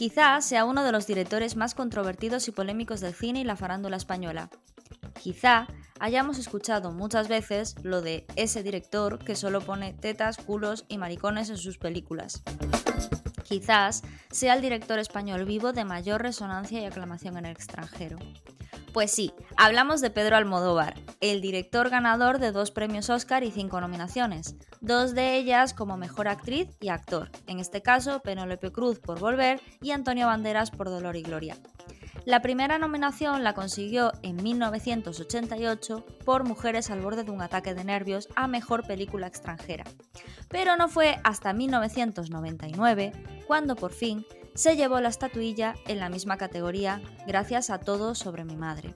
Quizá sea uno de los directores más controvertidos y polémicos del cine y la farándula española. Quizá hayamos escuchado muchas veces lo de ese director que solo pone tetas, culos y maricones en sus películas. Quizás sea el director español vivo de mayor resonancia y aclamación en el extranjero. Pues sí, hablamos de Pedro Almodóvar, el director ganador de dos premios Oscar y cinco nominaciones, dos de ellas como mejor actriz y actor, en este caso Penélope Cruz por Volver y Antonio Banderas por Dolor y Gloria. La primera nominación la consiguió en 1988 por Mujeres al borde de un ataque de nervios a Mejor Película extranjera. Pero no fue hasta 1999 cuando por fin se llevó la estatuilla en la misma categoría gracias a Todo sobre mi madre.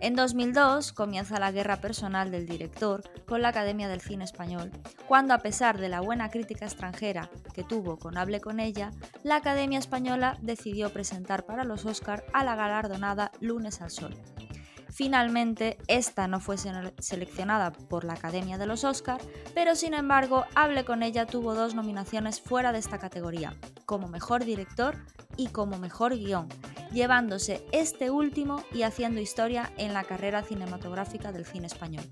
En 2002 comienza la guerra personal del director con la Academia del Cine Español, cuando a pesar de la buena crítica extranjera que tuvo con Hable con ella, la Academia Española decidió presentar para los Oscar a la galardonada Lunes al Sol. Finalmente, esta no fue seleccionada por la Academia de los Oscar, pero sin embargo, Hable con ella tuvo dos nominaciones fuera de esta categoría, como mejor director y como mejor guion, llevándose este último y haciendo historia en la carrera cinematográfica del cine español.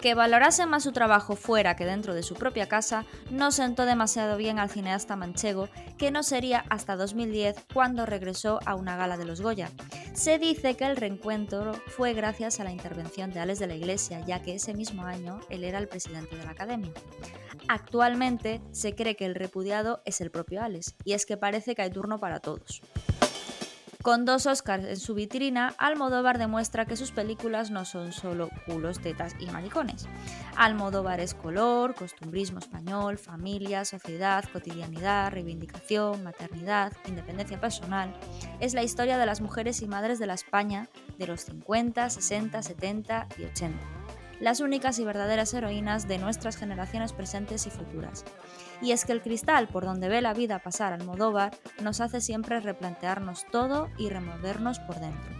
Que valorase más su trabajo fuera que dentro de su propia casa no sentó demasiado bien al cineasta manchego, que no sería hasta 2010 cuando regresó a una gala de los Goya. Se dice que el reencuentro fue gracias a la intervención de Alex de la Iglesia, ya que ese mismo año él era el presidente de la academia. Actualmente se cree que el repudiado es el propio Alex, y es que parece que hay turno para todos. Con dos Oscars en su vitrina, Almodóvar demuestra que sus películas no son solo culos, tetas y maricones. Almodóvar es color, costumbrismo español, familia, sociedad, cotidianidad, reivindicación, maternidad, independencia personal. Es la historia de las mujeres y madres de la España de los 50, 60, 70 y 80 las únicas y verdaderas heroínas de nuestras generaciones presentes y futuras. Y es que el cristal por donde ve la vida pasar Almodóvar nos hace siempre replantearnos todo y removernos por dentro.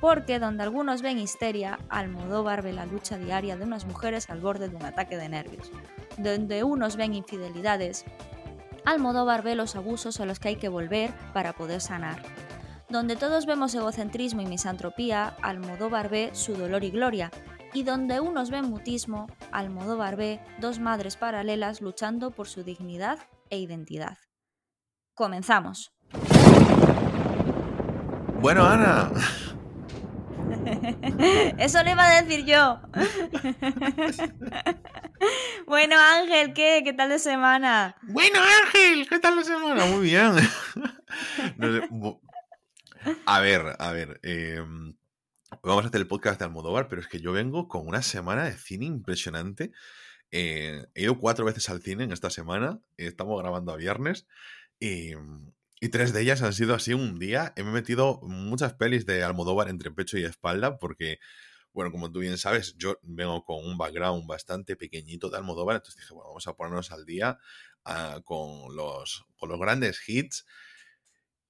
Porque donde algunos ven histeria, Almodóvar ve la lucha diaria de unas mujeres al borde de un ataque de nervios. Donde unos ven infidelidades, Almodóvar ve los abusos a los que hay que volver para poder sanar. Donde todos vemos egocentrismo y misantropía, Almodóvar ve su dolor y gloria, y donde unos ven mutismo, Almodóvar ve dos madres paralelas luchando por su dignidad e identidad. Comenzamos. Bueno, Ana. Eso le iba a decir yo. bueno, Ángel, ¿qué? ¿Qué tal de semana? Bueno, Ángel, ¿qué tal de semana? Muy bien. A ver, a ver. Em, Vamos a hacer el podcast de Almodóvar, pero es que yo vengo con una semana de cine impresionante. Eh, he ido cuatro veces al cine en esta semana. Estamos grabando a viernes. Y, tres de ellas han sido así un día. He metido muchas pelis de Almodóvar entre pecho y espalda porque, bueno, como tú bien sabes, yo vengo con un background bastante pequeñito de Almodóvar. Entonces dije, bueno, vamos a ponernos al día ah, con los grandes hits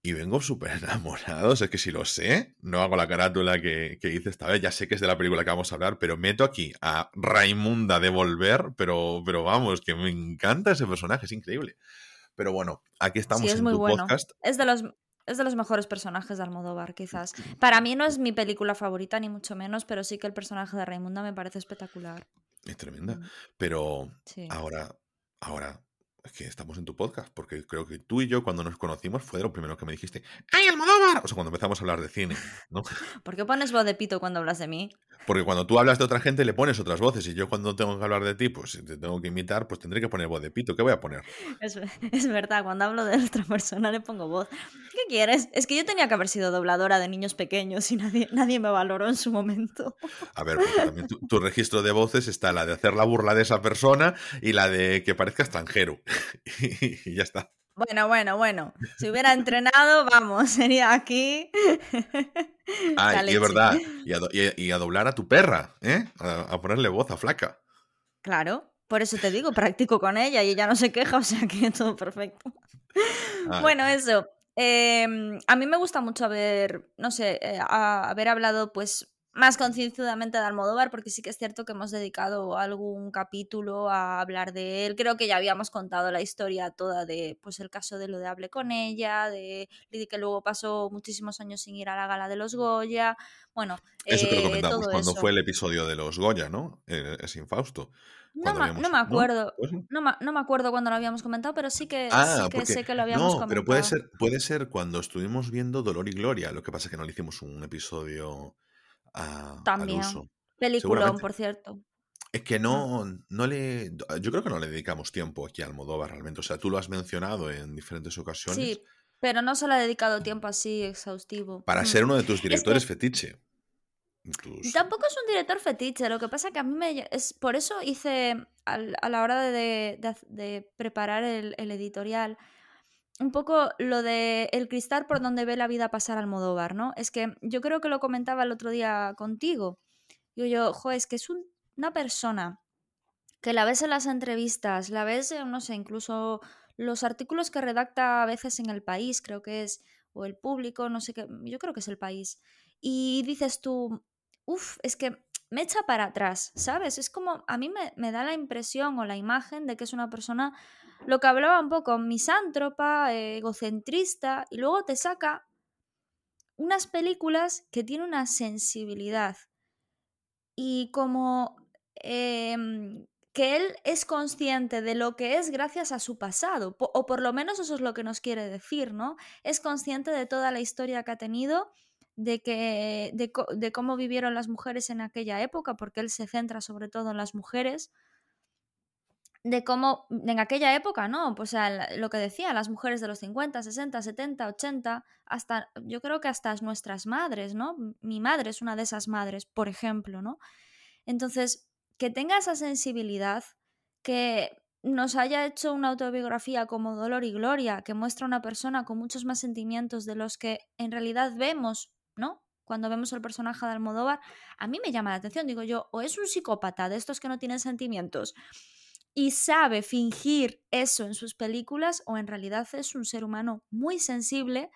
y vengo súper enamorado. es que si lo sé, no hago la carátula que, que, hice esta vez. Ya sé que es de la película que vamos a hablar, pero meto aquí a Raimunda de Volver. Pero, pero vamos, que me encanta ese personaje, es increíble. Pero bueno, aquí estamos es en muy tu bueno. podcast. Es de los. Es de los mejores personajes de Almodóvar, quizás. Para mí no es mi película favorita, ni mucho menos, pero sí que el personaje de Raimunda me parece espectacular. Es tremenda. Mm. Pero Sí. ahora, ahora que estamos en tu podcast, porque creo que tú y yo cuando nos conocimos fue lo primero que me dijiste, ¡ay, Almodóvar! O sea, cuando empezamos a hablar de cine, ¿no? ¿Por qué pones voz de pito cuando hablas de mí? Porque cuando tú hablas de otra gente le pones otras voces y yo cuando tengo que hablar de ti, pues si te tengo que imitar, pues tendré que poner voz de pito. ¿Qué voy a poner? Es, es verdad, cuando hablo de otra persona le pongo voz. ¿Qué quieres? Es que yo tenía que haber sido dobladora de niños pequeños y nadie, nadie me valoró en su momento. A ver, porque también tu, tu registro de voces está la de hacer la burla de esa persona y la de que parezca extranjero. y ya está. Bueno, bueno, bueno. Si hubiera entrenado, vamos, sería aquí. Ah, La y es verdad. Y a, y doblar a tu perra, ¿eh? A, a ponerle voz a flaca. Claro, por eso te digo, practico con ella y ella no se queja, o sea que todo perfecto. Ah, Bueno, eso. em, a mí me gusta mucho haber, no sé, eh, a- haber hablado, pues, más concienzudamente de Almodóvar, porque sí que es cierto que hemos dedicado algún capítulo a hablar de él. Creo que ya habíamos contado la historia toda de, pues, el caso de lo de Hable con ella, de, que luego pasó muchísimos años sin ir a la gala de los Goya. Bueno, eso que lo eh, comentamos cuando fue el episodio de los Goya, ¿no? Eh, es infausto. No, no, me acuerdo. ¿No? me acuerdo cuando lo habíamos comentado, pero sí que, ah, sé que lo habíamos comentado. Pero puede ser, puede ser cuando estuvimos viendo Dolor y Gloria. Lo que pasa es que no le hicimos un episodio también. Peliculón, por cierto. Es que mm. no, no le. Yo creo que no le dedicamos tiempo aquí a Almodóvar realmente. O sea, tú lo has mencionado en diferentes ocasiones. Sí, pero no se le ha dedicado tiempo así exhaustivo. Para mm. ser uno de tus directores fetiche. Tampoco es un director fetiche, lo que pasa que a mí me... Es, por eso hice, a la hora de, preparar el, el, editorial, un poco lo de el cristal por donde ve la vida pasar al Modóvar, ¿no? Es que yo creo que lo comentaba el otro día contigo. Digo yo, jo, es que es una persona que la ves en las entrevistas, la ves, no sé, incluso los artículos que redacta a veces en el país, creo que es, o el público, no sé qué, yo creo que es el país. Y dices tú, uff, es que me echa para atrás, ¿sabes? Es como, a mí me, me da la impresión o la imagen de que es una persona lo que hablaba un poco, misántropa, egocentrista, y luego te saca unas películas que tienen una sensibilidad y como em, que él es consciente de lo que es gracias a su pasado, o por lo menos eso es lo que nos quiere decir, ¿no? Es consciente de toda la historia que ha tenido, de, que, de cómo vivieron las mujeres en aquella época, porque él se centra sobre todo en las mujeres, de cómo en aquella época, ¿no? Pues lo que decía, las mujeres de los 50, 60, 70, 80, hasta yo creo que hasta nuestras madres, ¿no? Mi madre es una de esas madres, por ejemplo, ¿no? Entonces, que tenga esa sensibilidad, que nos haya hecho una autobiografía como Dolor y Gloria, que muestra una persona con muchos más sentimientos de los que en realidad vemos, ¿no? Cuando vemos el personaje de Almodóvar, a mí me llama la atención, digo yo, o es un psicópata de estos que no tienen sentimientos, y sabe fingir eso en sus películas o en realidad es un ser humano muy sensible,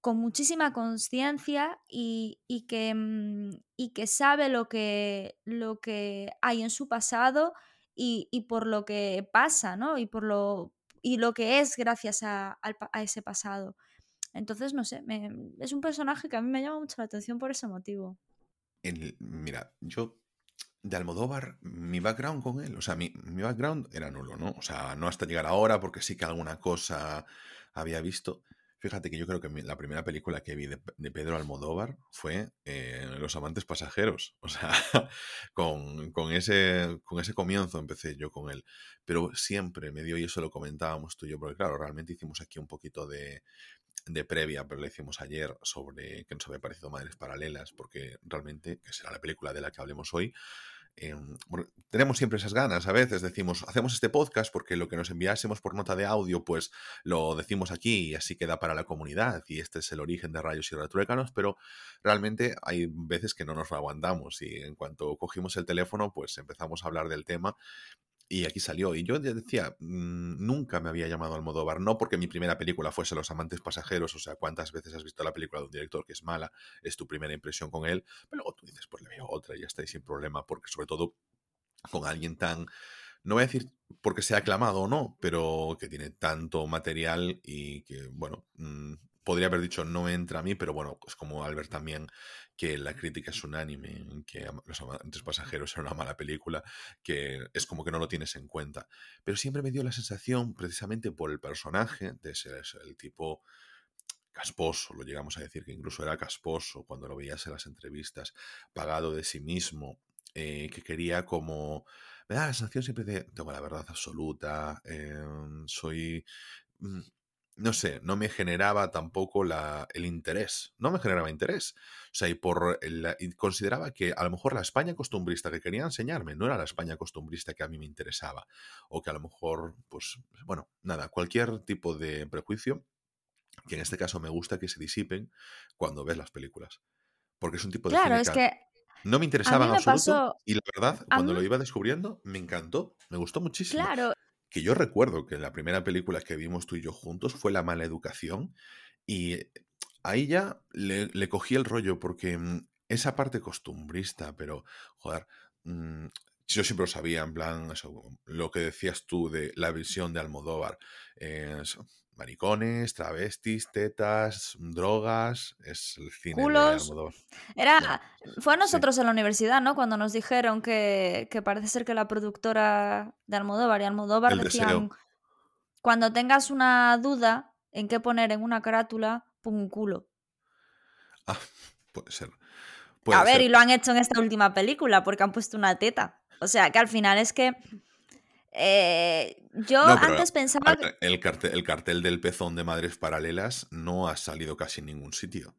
con muchísima conciencia y, que, mm, y, que, sabe lo que, lo que hay en su pasado y, por lo que pasa, ¿no? Y, por lo, y lo que es gracias a, ese pasado. Entonces, no sé, es un personaje que a mí me llama mucho la atención por ese motivo. mira, yo de Almodóvar, mi background con él, o sea, mi, mi, background era nulo, ¿no? O sea, no hasta llegar ahora, porque sí que alguna cosa había visto. Fíjate que yo creo que la primera película que vi de, Pedro Almodóvar fue eh, Los amantes pasajeros. O sea, con, con, ese, con ese comienzo empecé yo con él. Pero siempre me dio, y eso lo comentábamos tú y yo, porque claro, realmente hicimos aquí un poquito de, de previa, pero le hicimos ayer sobre que nos había parecido Madres Paralelas, porque realmente, que será la película de la que hablemos hoy, Em, tenemos siempre esas ganas, a veces decimos, hacemos este podcast porque lo que nos enviásemos por nota de audio, pues lo decimos aquí y así queda para la comunidad y este es el origen de Rayos y Retruécanos, pero realmente hay veces que no nos lo aguantamos y en cuanto cogimos el teléfono, pues empezamos a hablar del tema y aquí salió. Y yo decía, mm, nunca me había llamado Almodóvar, no porque mi primera película fuese Los amantes pasajeros, o sea, cuántas veces has visto la película de un director que es mala, es tu primera impresión con él, pero luego tú dices, pues le veo otra y ya está, sin problema, porque sobre todo con alguien tan, no voy a decir porque sea aclamado o no, pero que tiene tanto material y que, bueno, mm, podría haber dicho no entra a mí, pero bueno, pues como Albert también que la crítica es unánime, que Los amantes pasajeros era una mala película, que es como que no lo tienes en cuenta. Pero siempre me dio la sensación, precisamente por el personaje, de ser el tipo casposo, lo llegamos a decir que incluso era casposo cuando lo veías en las entrevistas, pagado de sí mismo, eh, que quería como... Me da la sensación siempre de, tengo la verdad absoluta, em, soy... No sé, no me generaba tampoco la, el interés, no me generaba interés. O sea, y, por consideraba que a lo mejor la España costumbrista que quería enseñarme no era la España costumbrista que a mí me interesaba. O que a lo mejor, pues, bueno, nada, cualquier tipo de prejuicio, que en este caso me gusta que se disipen cuando ves las películas. Porque es un tipo de... Claro, es que... No me interesaba en absoluto y la verdad, cuando lo iba descubriendo, me encantó, me gustó muchísimo. Claro, que yo recuerdo que la primera película que vimos tú y yo juntos fue La mala educación y ahí ya le, cogí el rollo porque mm, esa parte costumbrista, pero, joder, mm, yo siempre lo sabía, en plan, eso, lo que decías tú de la visión de Almodóvar. eh, eso, maricones, travestis, tetas, drogas, es el cine de. Almodóvar. Era, Bueno, fue a sí, nosotros en la universidad, ¿no? Cuando nos dijeron que, que parece ser que la productora de Almodóvar y Almodóvar el decían, deseo. cuando tengas una duda en qué poner en una carátula, pon un culo. Ah, puede ser. A ver, y lo han hecho en esta última película porque han puesto una teta. O sea, que al final es que eh, yo No, antes pensaba el cartel, el cartel del pezón de Madres Paralelas no ha salido casi en ningún sitio.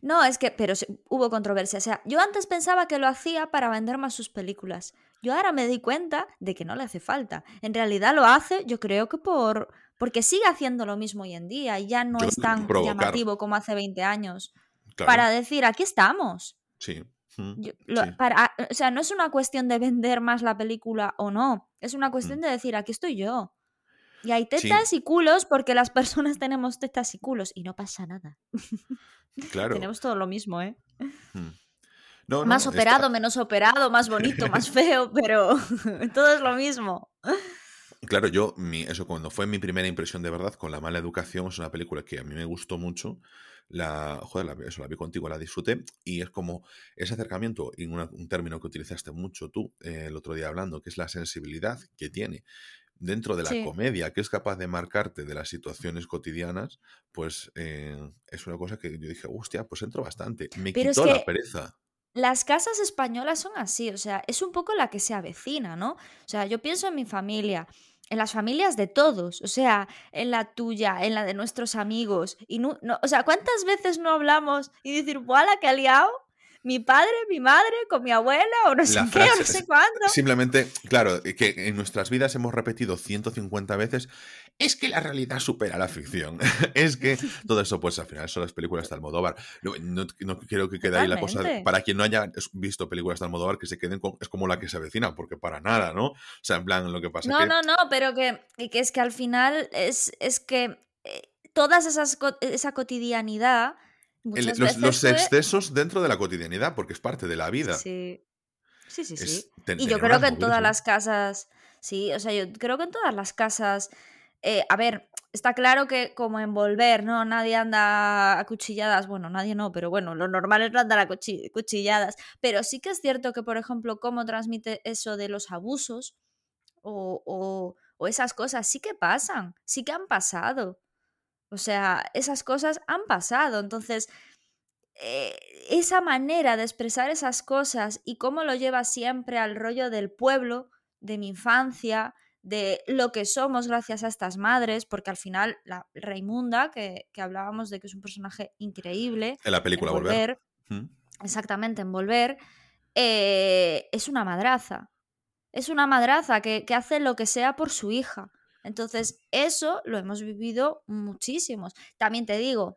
No, es que, pero hubo controversia. O sea, yo antes pensaba que lo hacía para vender más sus películas. Yo ahora me di cuenta de que no le hace falta. En realidad lo hace, yo creo que por porque sigue haciendo lo mismo hoy en día y ya no Yo es tan provocar. llamativo como hace 20 años. Claro, Para decir, aquí estamos. sí. Yo- lo- sí. para, o sea, no es una cuestión de vender más la película o no. Es una cuestión Mm. de decir, aquí estoy yo. Y hay Sí, tetas y culos porque las personas tenemos tetas y culos y no pasa nada. claro. Tenemos todo lo mismo, ¿eh? mm. No, Más no, operado, está, menos operado, más bonito, más feo, pero todo es lo mismo. Claro, yo, mi, eso cuando fue mi primera impresión de verdad con La mala educación, es una película que a mí me gustó mucho. La, joder, la, eso la vi contigo, la disfruté. Y es como ese acercamiento, y una- un término que utilizaste mucho tú eh, el otro día hablando, que es la sensibilidad que tiene dentro de la Sí. comedia, que es capaz de marcarte de las situaciones cotidianas, pues eh, es una cosa que yo dije, hostia, pues entro bastante. Me Pero es quitó la pereza. las casas españolas son así, o sea, es un poco la que se avecina, ¿no? O sea, yo pienso en mi familia, en las familias de todos, o sea, en la tuya, en la de nuestros amigos. Y no, no- o sea, ¿cuántas veces no hablamos y decir, ¡buala, que ha liado! Mi padre, mi madre, con mi abuela, o no sé La qué, o no sé cuándo. Simplemente, claro, que en nuestras vidas hemos repetido 150 veces, es que la realidad supera la ficción. es que todo eso, pues al final son las películas de Almodóvar. No, no, no quiero que quede ahí la cosa, para quien no haya visto películas de Almodóvar, que se queden con, es como la que se avecina, porque para nada, ¿no? O sea, en plan, lo que pasa No, que... no, no, pero que, que es que al final es, es que eh, todas esas esa cotidianidad el- los, veces los fue... excesos dentro de la cotidianidad, porque es parte de la vida. Sí, sí, sí, sí. Es ten- Y yo creo que en todas las casas, sí, o sea, yo creo que en todas las casas, eh, a ver, está claro que como envolver, ¿no? Nadie anda a cuchilladas, bueno, nadie no, pero bueno, lo normal es no andar a cuchi- cuchilladas, pero sí que es cierto que, por ejemplo, cómo transmite eso de los abusos o, o, o esas cosas, sí que pasan, sí que han pasado. O sea, esas cosas han pasado. Entonces, eh, esa manera de expresar esas cosas y cómo lo lleva siempre al rollo del pueblo, de mi infancia, de lo que somos gracias a estas madres, porque al final la Raimunda, que, que hablábamos de que es un personaje increíble, En la película Volver. Mm. exactamente, envolver, eh, es una madraza. Es una madraza que, que hace lo que sea por su hija. Entonces, eso lo hemos vivido muchísimos. También te digo,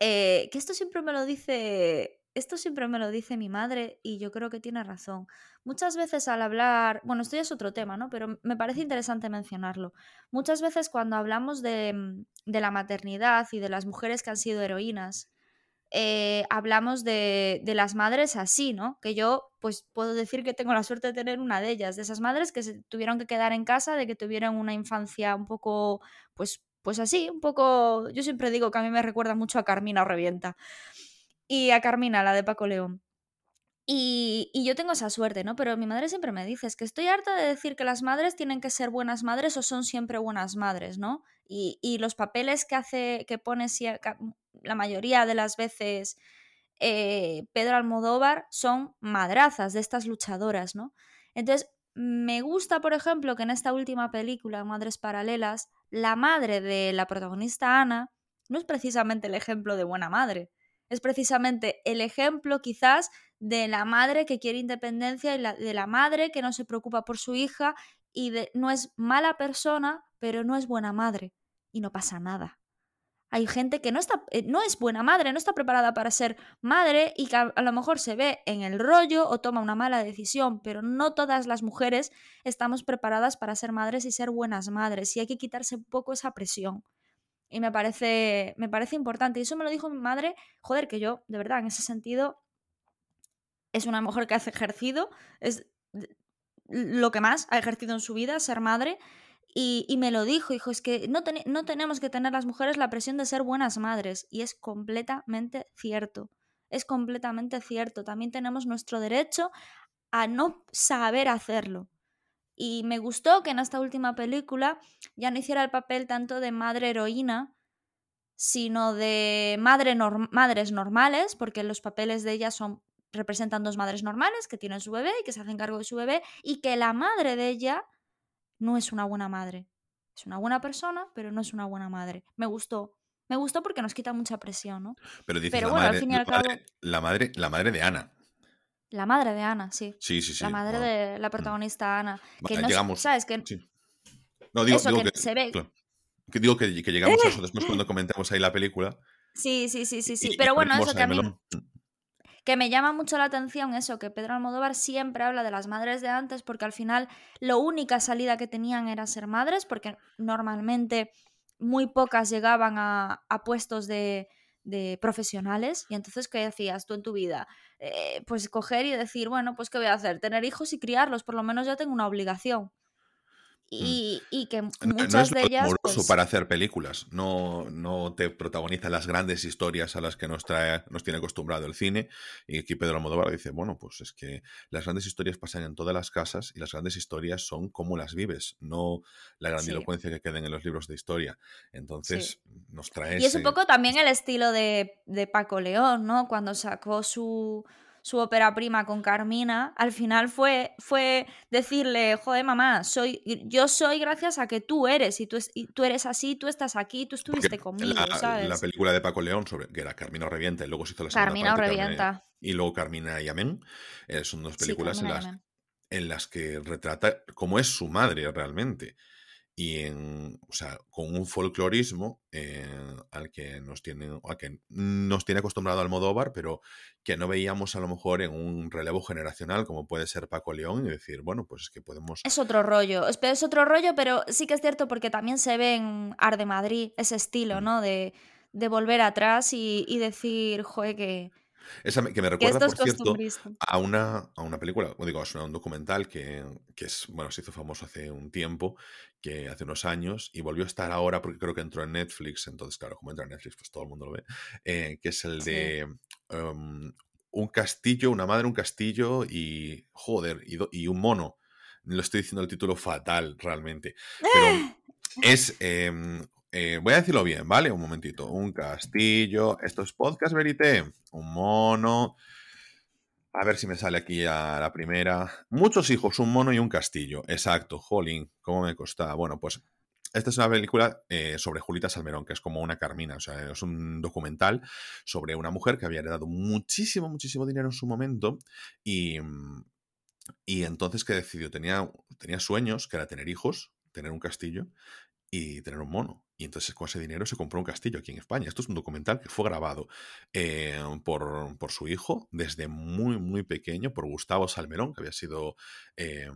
eh, que esto siempre me lo dice. Esto siempre me lo dice mi madre y yo creo que tiene razón. Muchas veces al hablar, bueno, esto ya es otro tema, ¿no? Pero me parece interesante mencionarlo. Muchas veces cuando hablamos de, mm, de la maternidad y de las mujeres que han sido heroínas, eh, hablamos de, de las madres así, ¿no? Que yo, pues, puedo decir que tengo la suerte de tener una de ellas, de esas madres que se tuvieron que quedar en casa, de que tuvieron una infancia un poco, pues, pues así, un poco. Yo siempre digo que a mí me recuerda mucho a Carmina o Revienta. Y a Carmina, la de Paco León. Y, yo tengo esa suerte, ¿no? Pero mi madre siempre me dice, es que estoy harta de decir que las madres tienen que ser buenas madres o son siempre buenas madres, ¿no? Y, los papeles que hace, que pone la mayoría de las veces eh, Pedro Almodóvar son madrazas de estas luchadoras, ¿no? Entonces, me gusta, por ejemplo, que en esta última película, Madres Paralelas, la madre de la protagonista Ana no es precisamente el ejemplo de buena madre, es precisamente el ejemplo quizás de la madre que quiere independencia y de la madre que no se preocupa por su hija y de, no es mala persona, pero no es buena madre y no pasa nada. Hay gente que no, está, eh, no es buena madre, no está preparada para ser madre y que a, a lo mejor se ve en el rollo o toma una mala decisión, pero no todas las mujeres estamos preparadas para ser madres y ser buenas madres y hay que quitarse un poco esa presión. Y me parece, me parece importante. Y eso me lo dijo mi madre, joder, que yo, de verdad, en ese sentido, es una mujer que hace ejercido, es lo que más ha ejercido en su vida, ser madre. Y, me lo dijo, dijo, es que no, no tenemos que tener las mujeres la presión de ser buenas madres. Y es completamente cierto. Es completamente cierto. También tenemos nuestro derecho a no saber hacerlo. Y me gustó que en esta última película ya no hiciera el papel tanto de madre heroína, sino de madre madres normales, porque los papeles de ella son representan dos madres normales que tienen su bebé y que se hacen cargo de su bebé y que la madre de ella no es una buena madre. Es una buena persona, pero no es una buena madre. Me gustó. Me gustó porque nos quita mucha presión, ¿no? Pero dices la, madre, la, madre, la madre de Ana. La madre de Ana, sí. Sí, sí, sí. La madre de la mm. protagonista Ana. Que no, llegamos, ¿Sabes? Que, No, digo, que, se ve. que digo que, llegamos a eso después cuando comentamos ahí la película. Sí, sí, sí, sí, sí. Pero bueno, eso que a mí que me llama mucho la atención eso, que Pedro Almodóvar siempre habla de las madres de antes porque al final la única salida que tenían era ser madres porque normalmente muy pocas llegaban a, puestos de, profesionales y entonces ¿qué hacías tú en tu vida? Eh, pues coger y decir, bueno, pues ¿qué voy a hacer? Tener hijos y criarlos, por lo menos ya tengo una obligación. Mm. Y, que muchas de ellas. Pues para hacer películas. No, no te protagoniza las grandes historias a las que nos trae, nos tiene acostumbrado el cine. Y aquí Pedro Almodóvar dice: Bueno, pues es que las grandes historias pasan en todas las casas y las grandes historias son como las vives, no la grandilocuencia que queden en los libros de historia. Entonces, nos trae. Y es un poco también el estilo de, de Paco León, ¿no? Cuando sacó su su ópera prima con Carmina, al final fue, fue decirle, joder mamá, soy, yo soy gracias a que tú eres, y tú, tú eres así, tú estás aquí, tú estuviste conmigo, la, ¿sabes? La película de Paco León, sobre, que era Carmina Revienta, y luego se hizo la segunda Carmina parte, Revienta. y luego Carmina y Amén, eh, son dos películas en, las, en las que retrata cómo es su madre realmente y en, o sea, con un folclorismo eh, al que nos tiene, al que nos tiene acostumbrado Almodóvar, pero que no veíamos a lo mejor en un relevo generacional como puede ser Paco León y decir, bueno, pues es que podemos... Es otro rollo, es, es otro rollo, pero sí que es cierto porque también se ve en Arde Madrid ese estilo, mm. ¿no? De, de volver atrás y, y decir, joder, que esa que me recuerda, por cierto, a una, a una película, o digo, es un documental que, que, es, bueno, se hizo famoso hace un tiempo, que hace unos años, y volvió a estar ahora porque creo que entró en Netflix, entonces, claro, como entra en Netflix, pues todo el mundo lo ve, eh, que es el de em, un castillo, una madre, un castillo y, joder, y, y un mono. Lo estoy diciendo el título fatal, realmente. Pero es em, eh, voy a decirlo bien, ¿vale? Un momentito. Un castillo. Esto es podcast verité. Un mono. A ver si me sale aquí a la primera. Muchos hijos, un mono y un castillo. Exacto, jolín. ¿Cómo me costaba? Bueno, pues esta es una película eh, sobre Julita Salmerón, que es como una Carmina, o sea, es un documental sobre una mujer que había heredado muchísimo, muchísimo dinero en su momento y, y entonces que decidió, tenía, tenía sueños, que era tener hijos, tener un castillo y tener un mono. Y entonces con ese dinero se compró un castillo aquí en España. Esto es un documental que fue grabado eh, por, por, su hijo desde muy, muy pequeño, por Gustavo Salmerón, que había sido eh,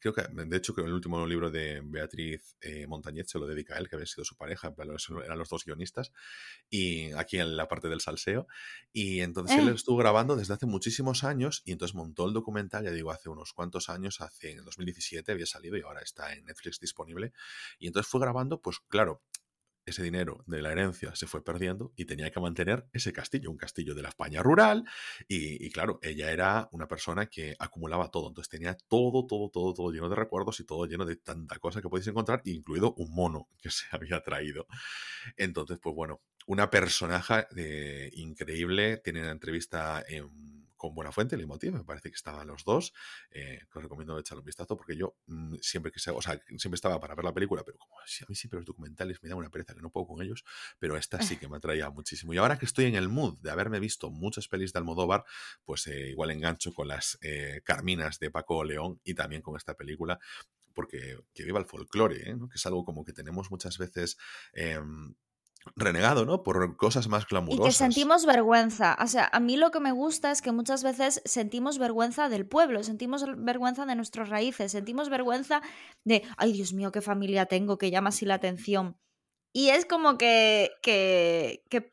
creo que, de hecho, que el último libro de Beatriz eh, Montañet se lo dedica a él, que había sido su pareja, eran los dos guionistas, y aquí en la parte del salseo. Y entonces él eh. estuvo grabando desde hace muchísimos años y entonces montó el documental, ya digo, hace unos cuantos años, hace en 2017 había salido y ahora está en Netflix disponible. Y entonces fue grabando, pues claro, ese dinero de la herencia se fue perdiendo y tenía que mantener ese castillo, un castillo de la España rural. Y, claro, ella era una persona que acumulaba todo, entonces tenía todo, todo, todo, todo lleno de recuerdos y todo lleno de tanta cosa que podéis encontrar, incluido un mono que se había traído. Entonces, pues bueno, una personaje eh, increíble, tiene una entrevista en con Buena Fuente, me parece que estaban los dos. Eh, os recomiendo echarle un vistazo porque yo mm, siempre que o sea, siempre estaba para ver la película, pero como si a mí siempre los documentales me da una pereza que no puedo con ellos, pero esta sí que me atraía muchísimo. Y ahora que estoy en el mood de haberme visto muchas pelis de Almodóvar, pues eh, igual engancho con las eh, Carminas de Paco León y también con esta película porque que viva el folclore, que es algo como que tenemos muchas veces em, renegado, ¿no? Por cosas más clamorosas. Y que sentimos vergüenza. O sea, a mí lo que me gusta es que muchas veces sentimos vergüenza del pueblo, sentimos vergüenza de nuestras raíces, sentimos vergüenza de, ay Dios mío, qué familia tengo que llama así la atención. Y es como que, que, que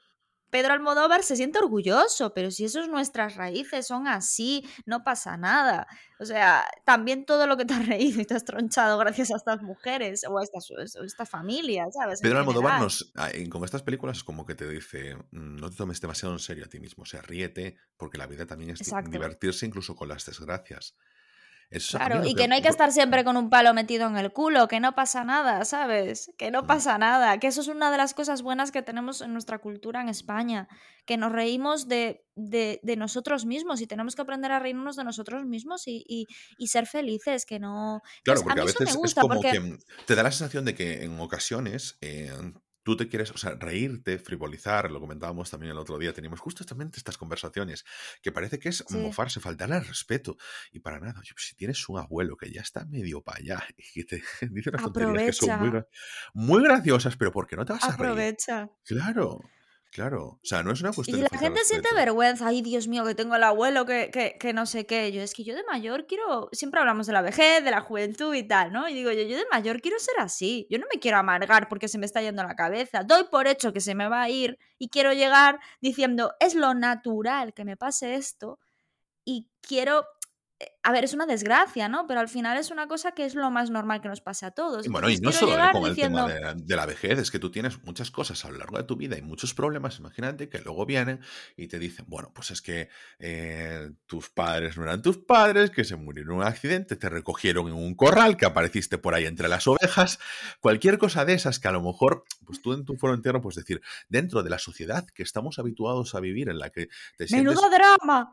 Pedro Almodóvar se siente orgulloso, pero si eso es nuestras raíces, son así, no pasa nada. O sea, también todo lo que te has reído y te has tronchado gracias a estas mujeres o a esta, esta familia, ¿sabes? Pedro Almodóvar nos, con estas películas es como que te dice, mm, no te tomes demasiado en serio a ti mismo, o sea, ríete, porque la vida también es divertirse incluso con las desgracias claro, y que, no hay que estar siempre con un palo metido en el culo, que no pasa nada, ¿sabes? Que no mm. pasa nada, que eso es una de las cosas buenas que tenemos en nuestra cultura en España, que nos reímos de, de, nosotros mismos y tenemos que aprender a reírnos de nosotros mismos y, y, ser felices, que no... Claro, porque a, veces es como que te da la sensación de que en ocasiones... Eh, tú te quieres, o sea, reírte, frivolizar, lo comentábamos también el otro día, teníamos justamente estas conversaciones, que parece que es mofarse, faltarle al respeto. Y para nada, si tienes un abuelo que ya está medio para allá y te dice unas tonterías que son muy, muy, graciosas, pero ¿por qué no te vas a reír? Aprovecha. Claro. Claro, o sea, no es una cuestión y la gente siente vergüenza, ay Dios mío, que tengo el abuelo, que, que, que, no sé qué. Yo es que yo de mayor quiero, siempre hablamos de la vejez, de la juventud y tal, ¿no? Y digo yo, yo de mayor quiero ser así, yo no me quiero amargar porque se me está yendo la cabeza, doy por hecho que se me va a ir y quiero llegar diciendo, es lo natural que me pase esto y quiero eh, a ver, es una desgracia, ¿no? Pero al final es una cosa que es lo más normal que nos pase a todos. Y bueno, y no solo con el tema de, la vejez, es que tú tienes muchas cosas a lo largo de tu vida y muchos problemas, imagínate, que luego vienen y te dicen, bueno, pues es que eh, tus padres no eran tus padres, que se murieron en un accidente, te recogieron en un corral, que apareciste por ahí entre las ovejas, cualquier cosa de esas que a lo mejor, pues tú en tu foro entero, pues decir, dentro de la sociedad que estamos habituados a vivir, en la que te sientes... ¡Menudo drama!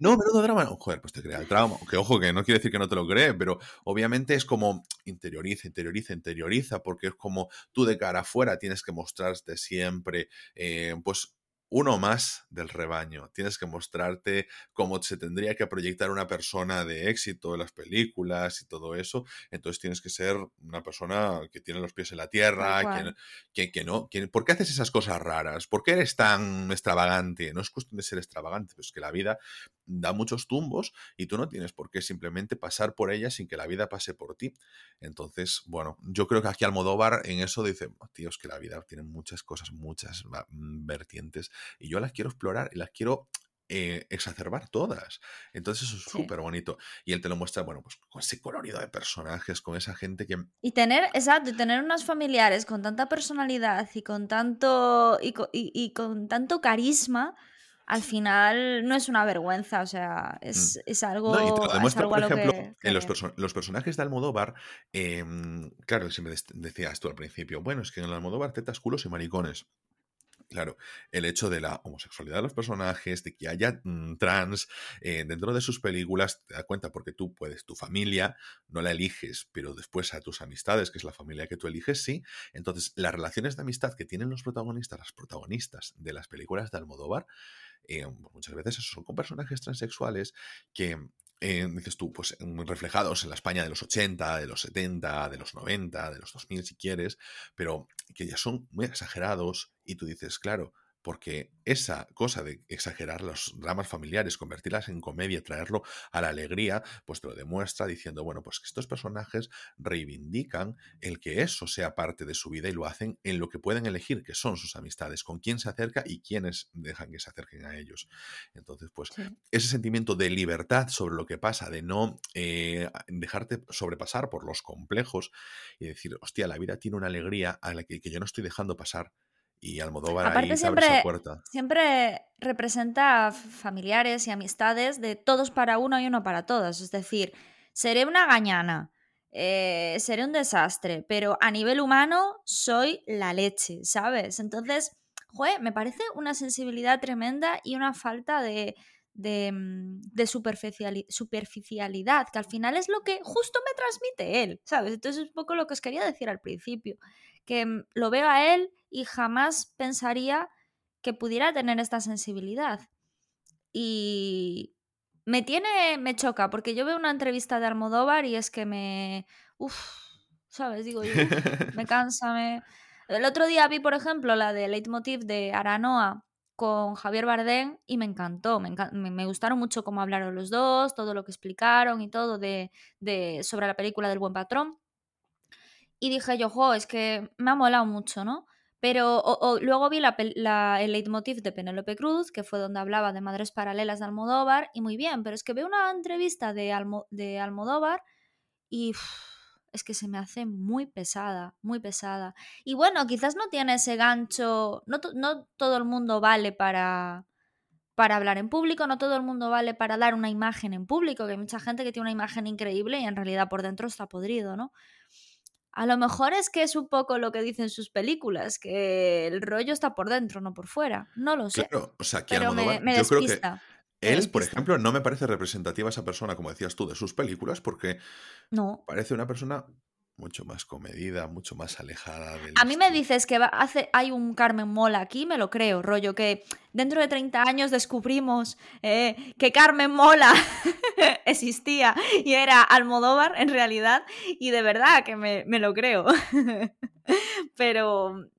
No, menudo drama, no, joder, pues te crea el trauma que ojo, que no quiere decir que no te lo cree, pero obviamente es como interioriza, interioriza, interioriza, porque es como tú de cara afuera tienes que mostrarte siempre, eh, pues uno más del rebaño. Tienes que mostrarte cómo se tendría que proyectar una persona de éxito en las películas y todo eso. Entonces tienes que ser una persona que tiene los pies en la tierra, que, que, no. ¿Por qué haces esas cosas raras? ¿Por qué eres tan extravagante? No es cuestión de ser extravagante, pues que la vida da muchos tumbos y tú no tienes por qué simplemente pasar por ella sin que la vida pase por ti. Entonces, bueno, yo creo que aquí Almodóvar en eso dice, oh, tíos, que la vida tiene muchas cosas, muchas mm, vertientes y yo las quiero explorar y las quiero eh, exacerbar todas. Entonces eso es súper bonito. Y él te lo muestra, bueno, pues con ese colorido de personajes, con esa gente que... Y tener, exacto, y tener unos familiares con tanta personalidad y con tanto, y y con tanto carisma al final no es una vergüenza, o sea, es, mm. algo. No, y te lo demuestra, por ejemplo, en los, los, personajes de Almodóvar, em, claro, si me decías tú al principio, bueno, es que en el Almodóvar tetas, culos y maricones. Claro, el hecho de la homosexualidad de los personajes, de que haya mm, trans eh, dentro de sus películas, te das cuenta porque tú puedes, tu familia no la eliges, pero después a tus amistades, que es la familia que tú eliges, sí. Entonces, las relaciones de amistad que tienen los protagonistas, las protagonistas de las películas de Almodóvar, eh, muchas veces son con personajes transexuales que eh, dices tú, pues reflejados en la España de los 80, de los 70, de los 90, de los 2000 si quieres, pero que ya son muy exagerados y tú dices, claro, porque esa cosa de exagerar los dramas familiares, convertirlas en comedia, traerlo a la alegría, pues te lo demuestra diciendo, bueno, pues que estos personajes reivindican el que eso sea parte de su vida y lo hacen en lo que pueden elegir, que son sus amistades, con quién se acerca y quiénes dejan que se acerquen a ellos. Entonces, pues ese sentimiento de libertad sobre lo que pasa, de no eh, dejarte sobrepasar por los complejos y decir, hostia, la vida tiene una alegría a la que yo no estoy dejando pasar y Almodóvar Aparte ahí siempre, esa puerta. Siempre representa familiares y amistades de todos para uno y uno para todos. Es decir, seré una gañana, eh, seré un desastre, pero a nivel humano soy la leche, ¿sabes? Entonces, joder, me parece una sensibilidad tremenda y una falta de, de, mm, de superficialidad, que al final es lo que justo me transmite él, ¿sabes? Entonces es un poco lo que os quería decir al principio, que mm, lo veo a él y jamás pensaría que pudiera tener esta sensibilidad. Y me tiene, me choca, porque yo veo una entrevista de Almodóvar y es que me... Uf, ¿sabes? Digo, me cansa, me... El otro día vi, por ejemplo, la de Leitmotiv de Aranoa, con Javier Bardem y me encantó, me, me, gustaron mucho cómo hablaron los dos, todo lo que explicaron y todo de, de, sobre la película del buen patrón. Y dije yo, jo, es que me ha molado mucho, ¿no? Pero luego vi la, la, el leitmotiv de Penélope Cruz, que fue donde hablaba de madres paralelas de Almodóvar, y muy bien, pero es que veo una entrevista de, Almo, de Almodóvar y es que se me hace muy pesada, muy pesada. Y bueno, quizás no tiene ese gancho, no, no todo el mundo vale para, para hablar en público, no todo el mundo vale para dar una imagen en público, que hay mucha gente que tiene una imagen increíble y en realidad por dentro está podrido, ¿no? A lo mejor es que es un poco lo que dicen sus películas, que el rollo está por dentro, no por fuera. No lo sé. Claro, o sea, que pero me, me yo creo que él, por ejemplo, no me parece representativa esa persona, como decías tú, de sus películas, porque no. parece una persona mucho más comedida, mucho más alejada del... A mí me dices que hace, hay un Carmen Mola aquí, me lo creo, rollo, que dentro de 30 años descubrimos eh, que Carmen Mola existía y era Almodóvar en realidad, y de verdad que me, lo creo. pero...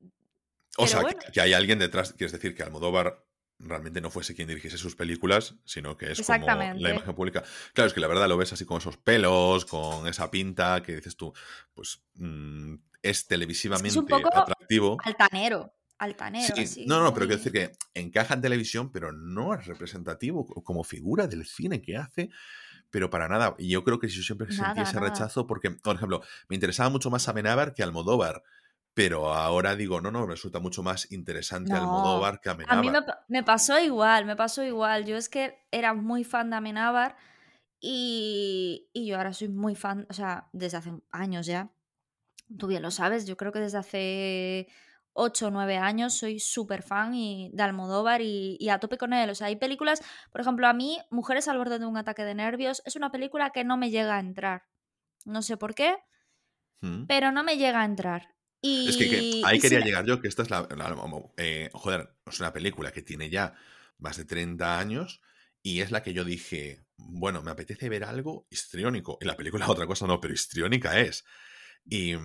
O sea, que, hay alguien detrás, quieres decir que Almodóvar realmente no fuese quien dirigiese sus películas, sino que es como la imagen pública. Claro, es que la verdad lo ves así con esos pelos, con esa pinta, que dices tú, pues mm, es televisivamente es un poco atractivo. Altanero. Altanero. no, no, pero quiero decir que encaja en televisión, pero no es representativo como figura del cine que hace pero para nada. Y yo creo que yo siempre sentí ese rechazo porque, por ejemplo, me interesaba mucho más Amenábar que Almodóvar. Pero ahora digo, no, no, me resulta mucho más interesante Almodóvar que Amenábar. A mí me, pasó igual, me pasó igual. Yo es que era muy fan de Amenábar y, y yo ahora soy muy fan, o sea, desde hace años ya. Tú bien lo sabes, yo creo que desde hace 8 o 9 años soy súper fan y, de Almodóvar y, y, a tope con él. O sea, hay películas, por ejemplo, a mí, Mujeres al borde de un ataque de nervios, es una película que no me llega a entrar. No sé por qué, mm. pero no me llega a entrar. Es que, ahí quería llegar yo, que esta es la... Eh, joder, es una película que tiene ya más de 30 años y es la que yo dije, bueno, me apetece ver algo histriónico. Y la película otra cosa no, pero histriónica es. Y,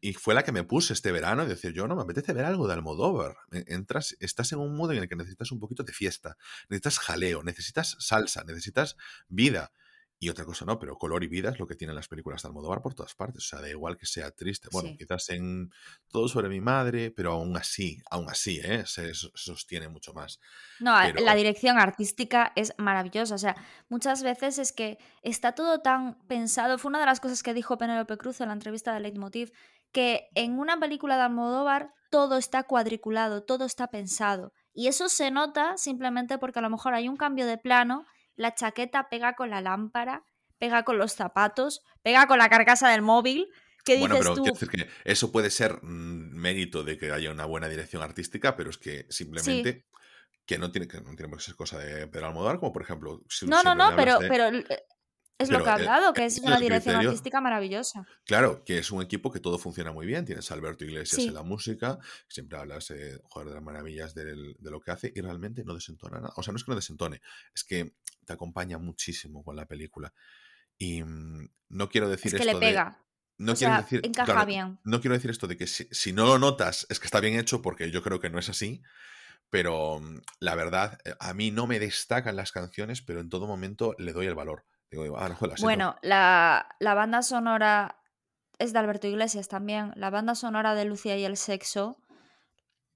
y, fue la que me puse este verano y decir, yo no, me apetece ver algo de Almodóvar. E, entras, estás en un modo en el que necesitas un poquito de fiesta, necesitas jaleo, necesitas salsa, necesitas vida. Y otra cosa no, pero color y vida es lo que tienen las películas de Almodóvar por todas partes. O sea, da igual que sea triste. Bueno, quizás en Todo sobre mi madre, pero aún así, aún así, ¿eh? se, sostiene mucho más. No, la dirección artística es maravillosa. O sea, muchas veces es que está todo tan pensado. Fue una de las cosas que dijo Penélope Cruz en la entrevista de Leitmotiv, que en una película de Almodóvar todo está cuadriculado, todo está pensado. Y eso se nota simplemente porque a lo mejor hay un cambio de plano la chaqueta pega con la lámpara, pega con los zapatos, pega con la carcasa del móvil. ¿Qué bueno, pero quiero decir que eso puede ser mm, mérito de que haya una buena dirección artística, pero es que simplemente que no tiene que no tiene que ser cosa de Pedro Almodóvar, como por ejemplo. no, no, no, pero, pero es lo que ha eh, hablado, que es una dirección artística maravillosa. Claro, que es un equipo que todo funciona muy bien. Tienes a Alberto Iglesias en la música, siempre hablas eh, de las maravillas de, lo que hace y realmente no desentona nada. O sea, no es que no desentone, es que te acompaña muchísimo con la película. Y mm, no quiero decir es que le pega. no quiero decir, encaja bien. No quiero decir esto de que si, no lo notas es que está bien hecho, porque yo creo que no es así. Pero mm, la verdad, eh, a mí no me destacan las canciones, pero en todo momento le doy el valor. Ah, bueno, la, banda sonora es de Alberto Iglesias también. La banda sonora de Lucía y el sexo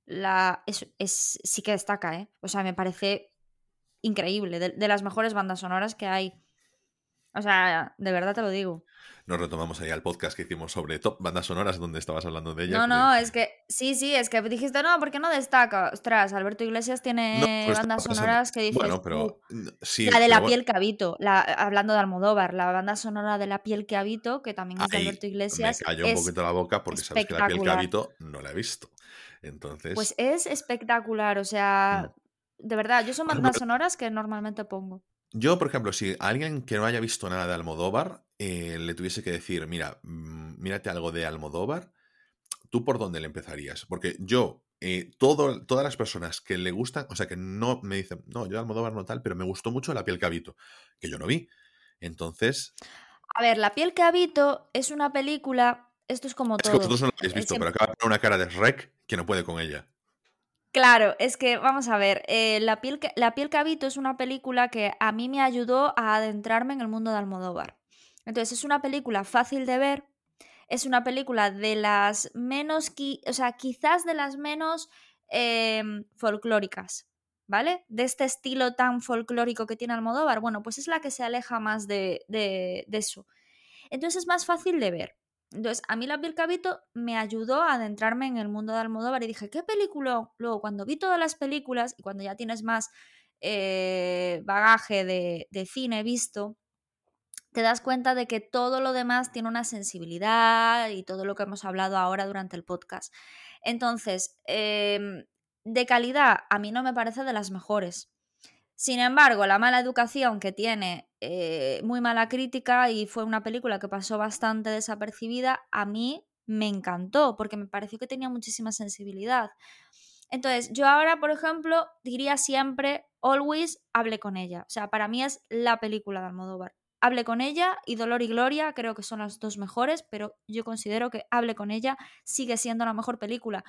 la, es, sí que destaca, ¿eh? O sea, me parece increíble, de las mejores bandas sonoras que hay. O sea, de verdad te lo digo nos retomamos ahí al podcast que hicimos sobre top bandas sonoras donde estabas hablando de ellas. No, no, es que sí, sí, es que dijiste, no, ¿por qué no destaca? Ostras, Alberto Iglesias tiene pues bandas sonoras que dices, bueno, pero sí, la de La piel que habito, la, hablando de Almodóvar, la banda sonora de La piel que habito, que también es de Alberto Iglesias. Me cayó un poquito la boca porque sabes que La piel que habito no la he visto. Entonces... Pues es espectacular, o sea. De verdad, yo son bandas sonoras que normalmente pongo. Yo, por ejemplo, si alguien que no haya visto nada de Almodóvar eh, le tuviese que decir, mira, mm, mírate algo de Almodóvar, ¿tú por dónde le empezarías? Porque yo, eh, todo, todas las personas que le gustan, o sea, que no me dicen, no, yo Almodóvar no tal, pero me gustó mucho La piel que habito, que yo no vi. Entonces... A ver, La piel que habito es una película, esto es como todo. Es que vosotros no lo habéis visto, pero acaba de poner una cara de Rec que no puede con ella. Claro, es que vamos a ver, eh, la, piel que, la piel es una película que a mí me ayudó a adentrarme en el mundo de Almodóvar. Entonces es una película fácil de ver, es una película de las menos, o sea, quizás de las menos em, folclóricas, ¿vale? De este estilo tan folclórico que tiene Almodóvar, bueno, pues es la que se aleja más de, de, de eso. Entonces es más fácil de ver. Entonces, a mí La piel cabito me ayudó a adentrarme en el mundo de Almodóvar y dije, ¿qué película? Luego, cuando vi todas las películas y cuando ya tienes más eh, bagaje de, de, cine visto, te das cuenta de que todo lo demás tiene una sensibilidad y todo lo que hemos hablado ahora durante el podcast. Entonces, em, de calidad, a mí no me parece de las mejores. Sin embargo, la mala educación que tiene eh, muy mala crítica y fue una película que pasó bastante desapercibida, a mí me encantó porque me pareció que tenía muchísima sensibilidad. Entonces, yo ahora, por ejemplo, diría siempre, always, hable con ella. O sea, para mí es la película de Almodóvar. Hable con ella y Dolor y Gloria creo que son las dos mejores, pero yo considero que Hable con ella sigue siendo la mejor película.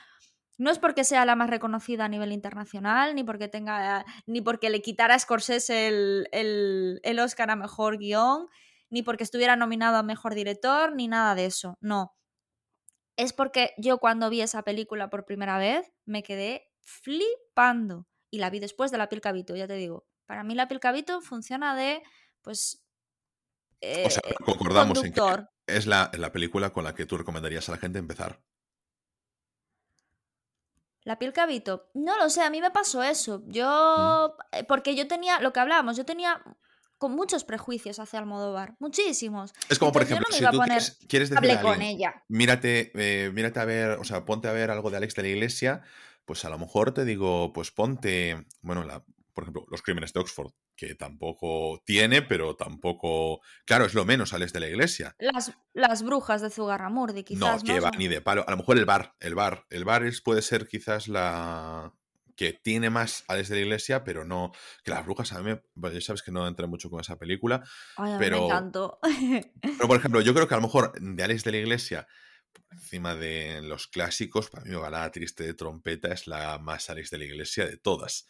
No es porque sea la más reconocida a nivel internacional, ni porque tenga. ni porque le quitara a Scorsese el, el, el Oscar a mejor guion, ni porque estuviera nominado a mejor director, ni nada de eso. No. Es porque yo cuando vi esa película por primera vez me quedé flipando. Y la vi después de La piel cabito, ya te digo. Para mí La piel cabito funciona de. pues. o sea, eh, concordamos en que es la, la película con la que tú recomendarías a la gente empezar. La piel cabito. No lo sé, a mí me pasó eso. Yo. Eh, porque yo tenía. Lo que hablábamos, yo tenía con muchos prejuicios hacia Almodóvar. Muchísimos. Es como, por ejemplo, si tú quieres, decir. con ella. Mírate, eh, mírate a ver, o sea, ponte a ver algo de Alex de la Iglesia. Pues a lo mejor te digo, pues ponte. Bueno, la, por ejemplo, Los Crímenes de Oxford, que tampoco tiene, pero tampoco. Claro, es lo menos Alex de la Iglesia. Las, las brujas de Zugarramurdi, quizás. No, que va, ni de palo. A lo mejor el bar, el bar. El bar es, puede ser quizás la. que tiene más Alex de la Iglesia, pero no. Que las brujas a mí me. ya sabes que no entré mucho con esa película. Ay, pero. me encantó. pero, por ejemplo, yo creo que a lo mejor de Alex de la Iglesia encima de los clásicos, para mí Balada Triste de Trompeta es la más Alex de la Iglesia de todas.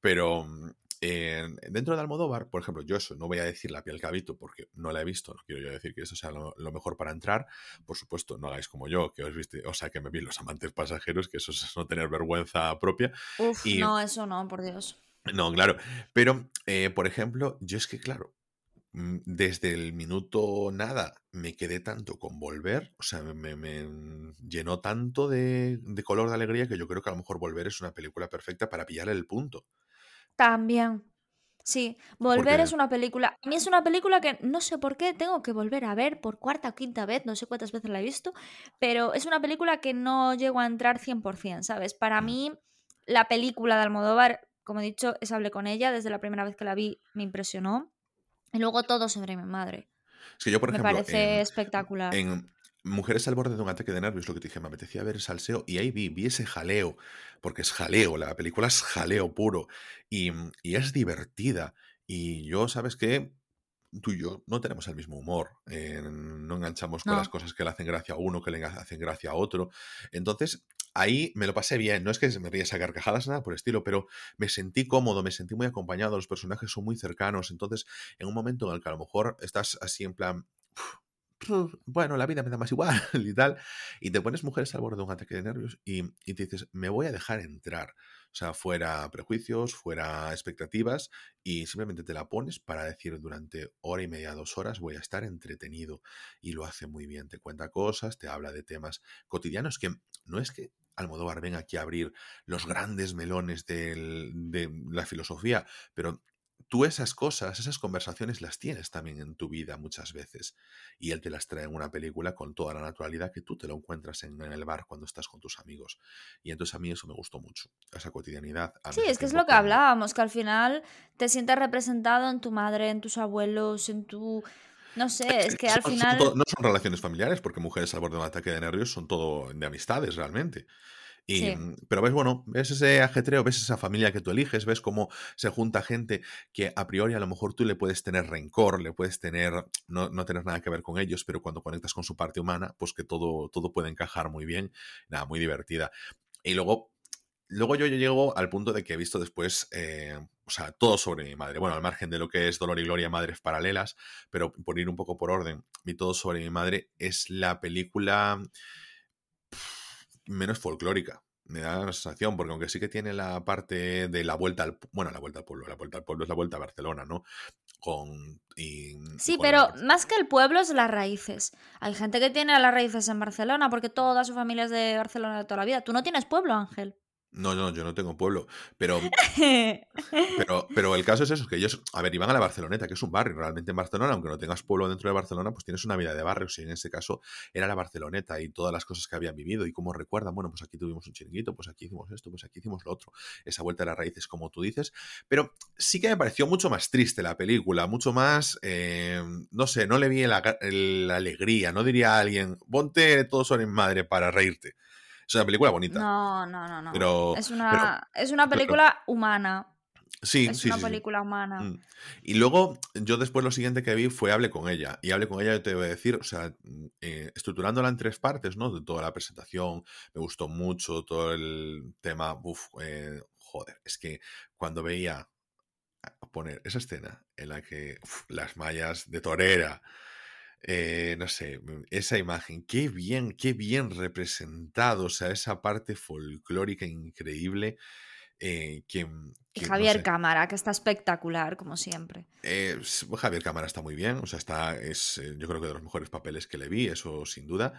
Pero mm, dentro de Almodóvar, por ejemplo, yo eso, no voy a decir la piel cabito porque no la he visto, no quiero yo decir que eso sea lo, mejor para entrar. Por supuesto, no hagáis como yo, que os viste, o sea, que me vi los amantes pasajeros, que eso es no tener vergüenza propia. Uf, no, eso no, por Dios. No, claro. Pero, eh, por ejemplo, yo es que, claro, mm, desde el minuto nada me quedé tanto con volver, o sea, me, llenó tanto de, de, color de alegría que yo creo que a lo mejor volver es una película perfecta para pillar el punto. También. Sí, Volver es una película. A mí es una película que no sé por qué tengo que volver a ver por cuarta o quinta vez, no sé cuántas veces la he visto, pero es una película que no llego a entrar 100%, ¿sabes? Para mm. mí, la película de Almodóvar, como he dicho, es Hablé con ella, desde la primera vez que la vi me impresionó. Y luego todo sobre mi madre. Es que yo, por me ejemplo. parece espectacular. En, Mujeres al borde de un ataque de nervios, lo que te dije, me apetecía ver el salseo y ahí vi, vi ese jaleo, porque es jaleo, la película es jaleo puro y, y es divertida. Y yo, ¿sabes qué? Tú y yo no tenemos el mismo humor, eh, no enganchamos con las cosas que le hacen gracia a uno, que le hacen gracia a otro. Entonces, ahí me lo pasé bien, no es que me ríes a carcajadas, nada por estilo, pero me sentí cómodo, me sentí muy acompañado, los personajes son muy cercanos, entonces en un momento en el que a lo mejor estás así en plan, bueno, la vida me da más igual y tal, y te pones mujeres al borde de un ataque de nervios y, y, te dices, me voy a dejar entrar. O sea, fuera prejuicios, fuera expectativas, y simplemente te la pones para decir durante hora y media, dos horas, voy a estar entretenido. Y lo hace muy bien, te cuenta cosas, te habla de temas cotidianos que no es que Almodóvar venga aquí a abrir los grandes melones de la filosofía, pero tú esas cosas, esas conversaciones las tienes también en tu vida muchas veces. Y él te las trae en una película con toda la naturalidad que tú te lo encuentras en, el bar cuando estás con tus amigos. Y entonces a mí eso me gustó mucho, esa cotidianidad. Sí, es que es lo que hablábamos, que al final te sientes representado en tu madre, en tus abuelos, en tu... No sé, es que al final... no son relaciones familiares, porque mujeres al borde de un ataque de nervios son todo de amistades realmente. Mm, pero ves, bueno, ves ese ajetreo, ves esa familia que tú eliges, ves cómo se junta gente que a priori a lo mejor tú le puedes tener rencor, le puedes tener, no, no tener nada que ver con ellos, pero cuando conectas con su parte humana, pues que todo, todo puede encajar muy bien, nada, muy divertida. Y luego, luego yo, llego al punto de que he visto después, eh, o sea, todo sobre mi madre. Bueno, al margen de lo que es Dolor y Gloria, Madres Paralelas, pero por ir un poco por orden, mi todo sobre mi madre es la película menos folclórica. Me da la sensación, porque aunque sí que tiene la parte de la vuelta al bueno, la vuelta al pueblo, la vuelta al pueblo es la vuelta a Barcelona, ¿no? Con. sí, pero más que el pueblo es las raíces. Hay gente que tiene las raíces en Barcelona, porque toda su familia es de Barcelona de toda la vida. Tú no tienes pueblo, Ángel. No, no, yo no tengo pueblo. Pero, pero, pero el caso es eso, que ellos, a ver, iban a la Barceloneta, que es un barrio. Realmente en Barcelona, aunque no tengas pueblo dentro de Barcelona, pues tienes una vida de barrio. Y en ese caso era la Barceloneta y todas las cosas que habían vivido y cómo recuerdan, bueno, pues aquí tuvimos un chiringuito, pues aquí hicimos esto, pues aquí hicimos lo otro. Esa vuelta a las raíces, como tú dices. Pero sí que me pareció mucho más triste la película, mucho más, eh, no sé, no le vi la, la, alegría. No diría a alguien, ponte todo sobre mi madre para reírte. Es una película bonita. No, no, no, no. Pero, es, una, es una película humana. Sí, es sí, una película humana. Mm. Y luego, yo después lo siguiente que vi fue Hable con ella. Y Hable con ella, yo te voy a decir, o sea, eh, estructurándola en tres partes, ¿no? De toda la presentación, me gustó mucho todo el tema. Uf, eh, joder, es que cuando veía poner esa escena en la que las mallas de torera eh, no sé, mm, esa imagen, qué bien, qué bien representado, o sea, esa parte folclórica increíble. Eh, que, mm, y Javier Cámara, que está espectacular, como siempre. Eh, Javier Cámara está muy bien, o sea, está, es yo creo que de los mejores papeles que le vi, eso sin duda,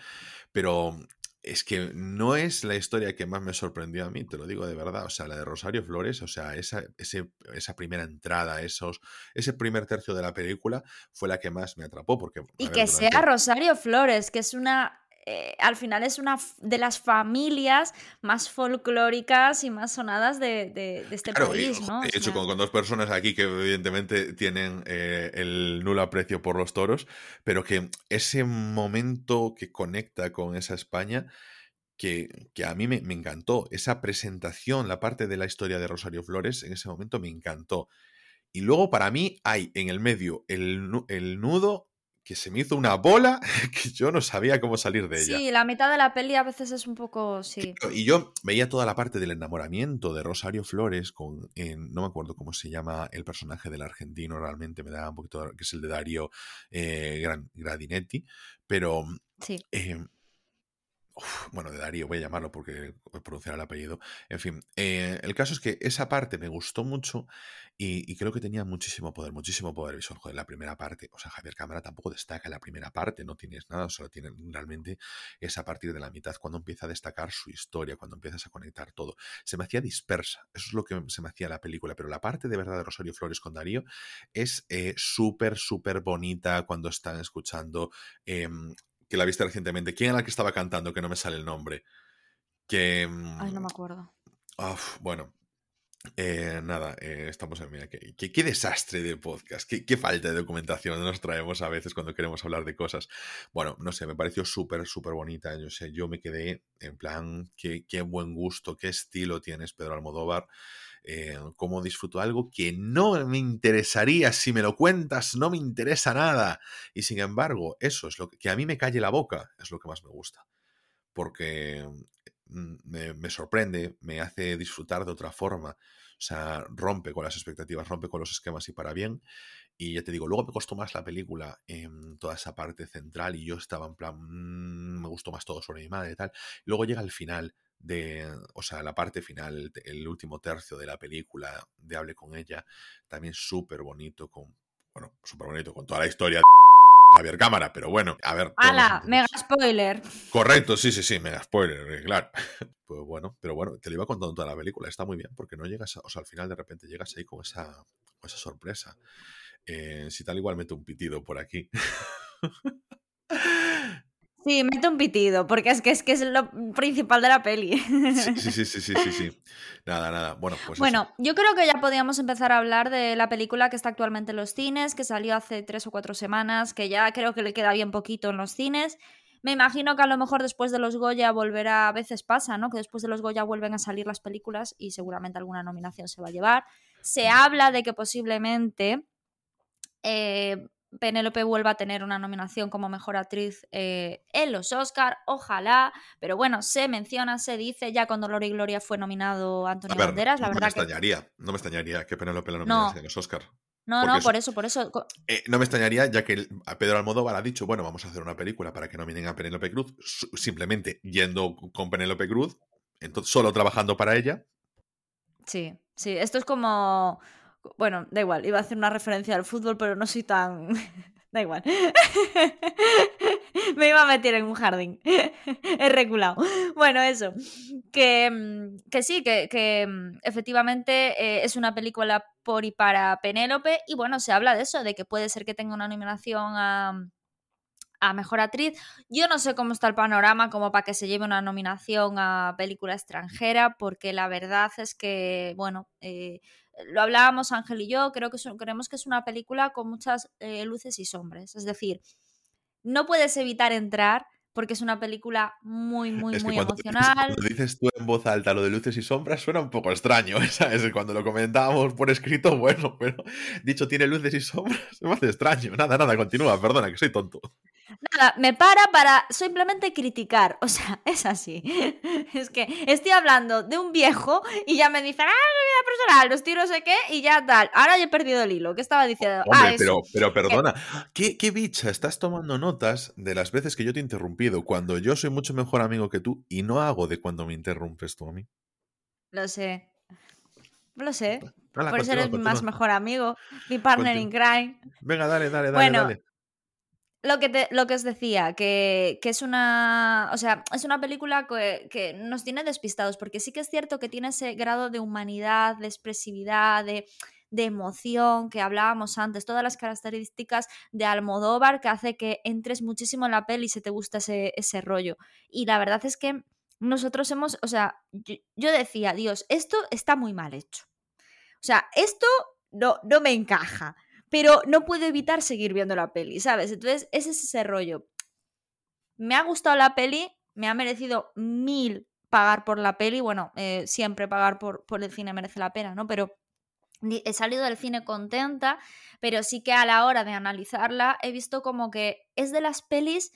pero es que no es la historia que más me sorprendió a mí, te lo digo de verdad. O sea, la de Rosario Flores, o sea, esa, esa primera entrada, esos, ese primer tercio de la película fue la que más me atrapó. Porque, y que sea Rosario Flores, que es una. Eh, al final es una de las familias más folclóricas y más sonadas de, este país, ¿no? He hecho con, dos personas aquí que evidentemente tienen eh, el nulo aprecio por los toros, pero que ese momento que conecta con esa España que, a mí me, encantó. Esa presentación, la parte de la historia de Rosario Flores, en ese momento me encantó. Y luego para mí hay en el medio el, el nudo que se me hizo una bola que yo no sabía cómo salir de ella. Sí, la mitad de la peli a veces es un poco, sí. Y yo veía toda la parte del enamoramiento de Rosario Flores con, no me acuerdo cómo se llama el personaje del argentino, realmente me da un poquito, que es el de Dario eh, Gradinetti, pero... Sí. Eh, bueno, de Darío, voy a llamarlo porque pronunciar el apellido. En fin, eh, el caso es que esa parte me gustó mucho y, creo que tenía muchísimo poder, muchísimo poder visual. Joder, la primera parte, o sea, Javier Cámara tampoco destaca en la primera parte, no tienes nada, solo tiene realmente es a partir de la mitad cuando empieza a destacar su historia, cuando empiezas a conectar todo. Se me hacía dispersa, eso es lo que se me hacía la película, pero la parte de verdad de Rosario Flores con Darío es eh, súper, súper bonita cuando están escuchando em, que la viste recientemente. ¿Quién era la que estaba cantando? Que no me sale el nombre. Que. Ay, no me mm, acuerdo. bueno. Eh, nada, eh, estamos en. Mira, qué, qué, desastre de podcast. Qué, falta de documentación nos traemos a veces cuando queremos hablar de cosas. Bueno, no sé, me pareció súper, súper bonita. Yo sé, yo me quedé en plan, qué, qué buen gusto, qué estilo tienes, Pedro Almodóvar. Eh, cómo disfruto algo que no me interesaría, si me lo cuentas, no me interesa nada. Y sin embargo, eso es lo que, a mí me calle la boca, es lo que más me gusta. Porque mm, me, sorprende, me hace disfrutar de otra forma. O sea, rompe con las expectativas, rompe con los esquemas y para bien. Y ya te digo, luego me costó más la película en toda esa parte central y yo estaba en plan, mm, me gustó más todo sobre mi madre y tal. luego llega el final de, o sea, la parte final, el último tercio de la película, de Hable con ella, también súper bonito, con, bueno, súper bonito, con toda la historia de Javier Cámara, pero bueno, a ver. ¡Hala! Mega spoiler. Correcto, sí, sí, sí, mega spoiler, eh, claro. Pues bueno, pero bueno, te lo iba contando toda la película, está muy bien, porque no llegas, o sea, al final de repente llegas ahí con esa, con esa sorpresa. Eh, si tal, igual un pitido por aquí. Sí, mete un pitido, porque es que es que es lo principal de la peli. Sí, sí, sí, sí, sí, sí. Nada, nada. Bueno, pues. Bueno, yo creo que ya podíamos empezar a hablar de la película que está actualmente en los cines, que salió hace tres o cuatro semanas, que ya creo que le queda bien poquito en los cines. Me imagino que a lo mejor después de los Goya volverá, a veces pasa, ¿no? Que después de los Goya vuelven a salir las películas y seguramente alguna nominación se va a llevar. Se habla de que posiblemente eh, Penélope vuelva a tener una nominación como mejor actriz eh, en los Oscar, ojalá, pero bueno, se menciona, se dice, ya con Dolor y Gloria fue nominado Antonio Banderas, la no verdad me extrañaría, No me extrañaría que Penélope la nominase en los Oscar. No, no, por eso, por eso. Eh, no me extrañaría, ya que Pedro Almodóvar ha dicho, bueno, vamos a hacer una película para que nominen a Penélope Cruz, simplemente yendo con Penélope Cruz, entonces, solo trabajando para ella. Sí, sí, esto es como bueno, da igual, iba a hacer una referencia al fútbol, pero no soy tan... da igual. Me iba a meter en un jardín. He reculado. Bueno, eso. Que, mm, que sí, que, mm, efectivamente eh, es una película por y para Penélope. Y bueno, se habla de eso, de que puede ser que tenga una nominación a, a Mejor Actriz. Yo no sé cómo está el panorama como para que se lleve una nominación a película extranjera, porque la verdad es que, bueno, eh, lo hablábamos Ángel y yo, creo que creemos que es una película con muchas eh, luces y sombras. Es decir, no puedes evitar entrar porque es una película muy, muy, muy emocional. cuando dices tú en voz alta lo de luces y sombras suena un poco extraño, ¿sabes? Cuando lo comentábamos por escrito, bueno, pero dicho tiene luces y sombras, me hace extraño. Nada, nada, continúa, perdona, que soy tonto. Nada, me para para simplemente criticar. O sea, es así. Es que estoy hablando de un viejo y ya me dicen, ah, vida personal, los tiros sé qué, y ya tal. Ahora ya he perdido el hilo. ¿Qué estaba diciendo? Ah, Hombre, pero, pero perdona, ¿Qué, ¿qué bicha estás tomando notas de las veces que yo te he interrumpido cuando yo soy mucho mejor amigo que tú y no hago de cuando me interrumpes tú a mí? Lo sé. Lo sé. Por eso eres mi más mejor amigo, mi partner in crime. Venga, dale, dale, dale, dale lo que, lo que os decía, que, es una. O sea, es una película que, nos tiene despistados, porque sí que es cierto que tiene ese grado de humanidad, de expresividad, de, emoción que hablábamos antes, todas las características de Almodóvar que hace que entres muchísimo en la peli y se te gusta ese, ese rollo. Y la verdad es que nosotros hemos. O sea, yo, decía, Dios, esto está muy mal hecho. O sea, esto no, no me encaja pero no puedo evitar seguir viendo la peli, ¿sabes? Entonces, ese es ese rollo. Me ha gustado la peli, me ha merecido mil pagar por la peli, bueno, eh, siempre pagar por, por el cine merece la pena, ¿no? Pero he salido del cine contenta, pero sí que a la hora de analizarla he visto como que es de las pelis,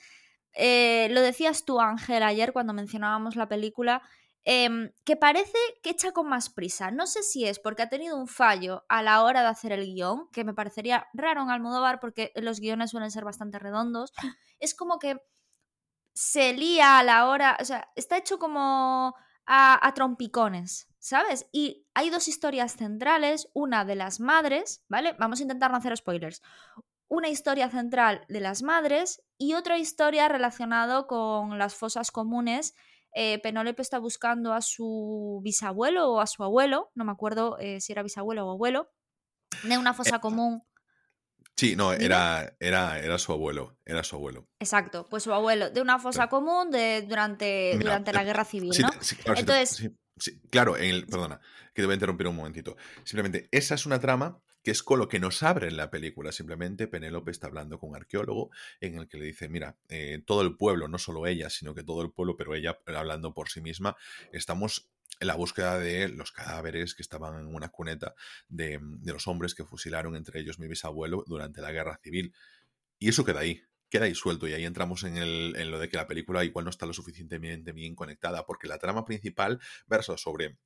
eh, lo decías tú Ángel ayer cuando mencionábamos la película, Em, que parece que echa con más prisa. No sé si es porque ha tenido un fallo a la hora de hacer el guion, que me parecería raro en Almodóvar porque los guiones suelen ser bastante redondos. Es como que se lía a la hora, o sea, está hecho como a, a trompicones, ¿sabes? Y hay dos historias centrales, una de las madres, ¿vale? Vamos a intentar no hacer spoilers. Una historia central de las madres y otra historia relacionada con las fosas comunes eh, Penélope está buscando a su bisabuelo o a su abuelo, no me acuerdo eh, si era bisabuelo o abuelo, de una fosa eh, común. Sí, no, era, era, era su abuelo, era su abuelo. Exacto, pues su abuelo, de una fosa común de, durante, durante la guerra civil, ¿no? claro, Entonces... claro, perdona, que te voy a interrumpir un momentito. Simplemente, esa es una trama que es con lo que nos abre en la película. Simplemente Penélope está hablando con un arqueólogo en el que le dice, mira, eh, todo el pueblo, no solo ella, sino que todo el pueblo, pero ella hablando por sí misma, estamos en la búsqueda de los cadáveres que estaban en una cuneta de, los hombres que fusilaron entre ellos mi bisabuelo durante la guerra civil. Y eso queda ahí, queda ahí suelto y ahí entramos en, el, en, lo de que la película igual no está lo suficientemente bien conectada porque la trama principal versa sobre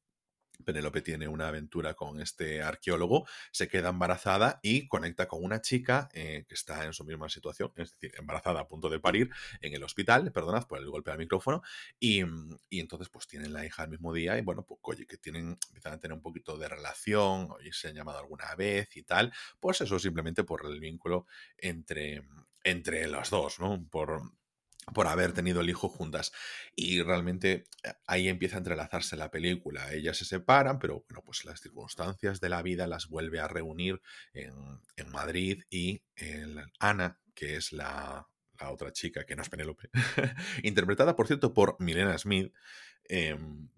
Penélope tiene una aventura con este arqueólogo, se queda embarazada y conecta con una chica eh, que está en su misma situación, es decir, embarazada a punto de parir en el hospital, perdonad por el golpe al micrófono, y, entonces pues tienen la hija al mismo día y bueno, pues oye, que tienen, empiezan a tener un poquito de relación, oye, se han llamado alguna vez y tal, pues eso simplemente por el vínculo entre, entre los dos, ¿no? Por, por haber tenido el hijo juntas. Y realmente eh, ahí empieza a entrelazarse la película. Ellas se separan, pero bueno, pues las circunstancias de la vida las vuelve a reunir en, Madrid y Ana, que es la, otra chica, que no es Penélope, interpretada, por cierto, por Milena Smith, em,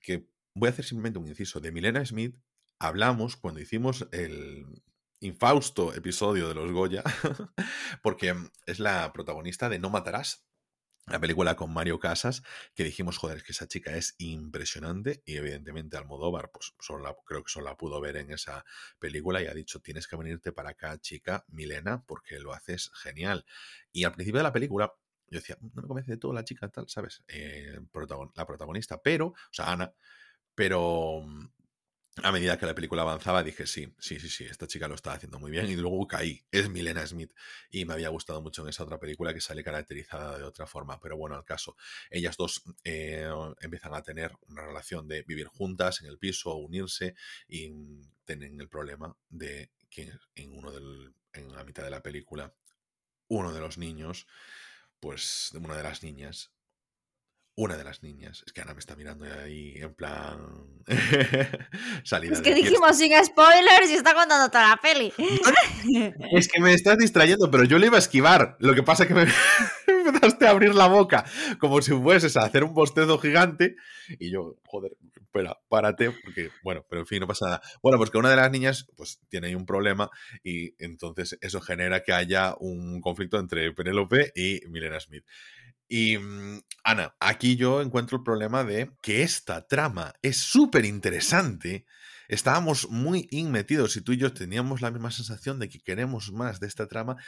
que voy a hacer simplemente un inciso. De Milena Smith hablamos cuando hicimos el infausto episodio de los Goya, porque es la protagonista de No Matarás, la película con Mario Casas, que dijimos, joder, es que esa chica es impresionante y evidentemente Almodóvar, pues solo creo que solo la pudo ver en esa película y ha dicho, tienes que venirte para acá, chica, Milena, porque lo haces genial. Y al principio de la película yo decía, no me convence de todo la chica tal, ¿sabes? Eh, la protagonista, pero, o sea, Ana, pero a medida que la película avanzaba dije, sí, sí, sí, sí, esta chica lo está haciendo muy bien y luego caí, es Milena Smith y me había gustado mucho en esa otra película que sale caracterizada de otra forma, pero bueno, al caso, ellas dos eh, empiezan a tener una relación de vivir juntas en el piso, unirse y tienen el problema de que en, uno del, en la mitad de la película uno de los niños, pues una de las niñas, una de las niñas. Es que Ana me está mirando ahí en plan. salida. Es que dijimos sin spoilers y está contando toda la peli. es que me estás distrayendo, pero yo le iba a esquivar. Lo que pasa es que me empezaste a abrir la boca como si fueses a hacer un bostezo gigante. Y yo, joder, espera, párate, porque, bueno, pero en fin, no pasa nada. Bueno, pues que una de las niñas, pues tiene ahí un problema y entonces eso genera que haya un conflicto entre Penélope y Milena Smith. Y mm, Ana, aquí yo encuentro el problema de que esta trama es súper interesante. Estábamos muy inmetidos y tú y yo teníamos la misma sensación de que queremos más de esta trama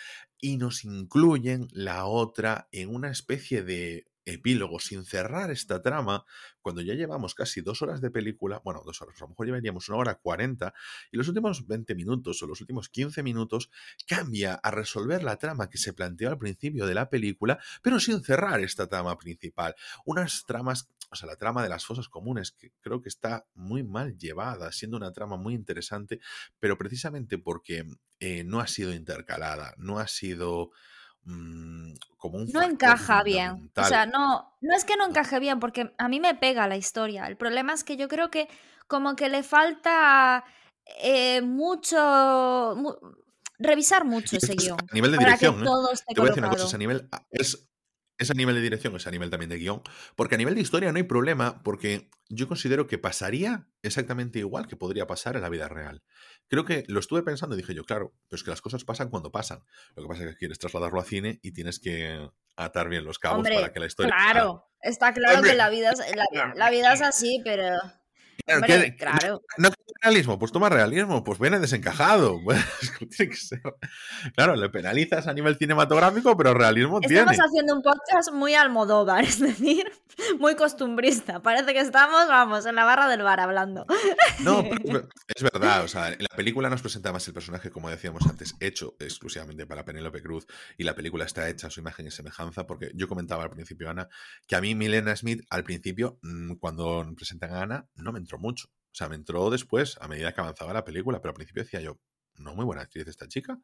y nos incluyen la otra en una especie de epílogo, sin cerrar esta trama, cuando ya llevamos casi dos horas de película, bueno, dos horas, a lo mejor llevaríamos una hora cuarenta, y los últimos 20 minutos o los últimos 15 minutos cambia a resolver la trama que se planteó al principio de la película, pero sin cerrar esta trama principal. Unas tramas, o sea, la trama de las fosas comunes, que creo que está muy mal llevada, siendo una trama muy interesante, pero precisamente porque eh, no ha sido intercalada, no ha sido Mm, como un no encaja bien. O sea, no, no es que no encaje bien, porque a mí me pega la historia. El problema es que yo creo que como que le falta eh, mucho, revisar mucho ese guion. A nivel de dirección, Te voy a decir una cosa, a nivel, es, es a nivel de dirección, es a nivel también de guion, porque a nivel de historia no hay problema, porque yo considero que pasaría exactamente igual que podría pasar en la vida real. Creo que lo estuve pensando y dije yo, claro, pero es que las cosas pasan cuando pasan. Lo que pasa es que quieres trasladarlo a cine y tienes que atar bien los cabos para que la historia... Claro, está claro que la vida, la vida es así, pero... Claro, No, realismo, pues toma realismo, pues viene desencajado. tiene que ser. Claro, le penalizas a nivel cinematográfico, pero realismo tiene. Estamos haciendo un podcast muy almodóvar, es decir, muy costumbrista. Parece que estamos, vamos, en la barra del bar hablando. No, es verdad, o sea, la película nos presenta más el personaje, como decíamos antes, hecho exclusivamente para Penélope Cruz, y la película está hecha a su imagen y semejanza, porque yo comentaba al principio, Ana, que a mí Milena Smith, al principio, mm, cuando presentan a Ana, no me entró mucho. O sea, me entró después, a medida que avanzaba la película, pero al principio decía yo, no muy buena actriz esta chica.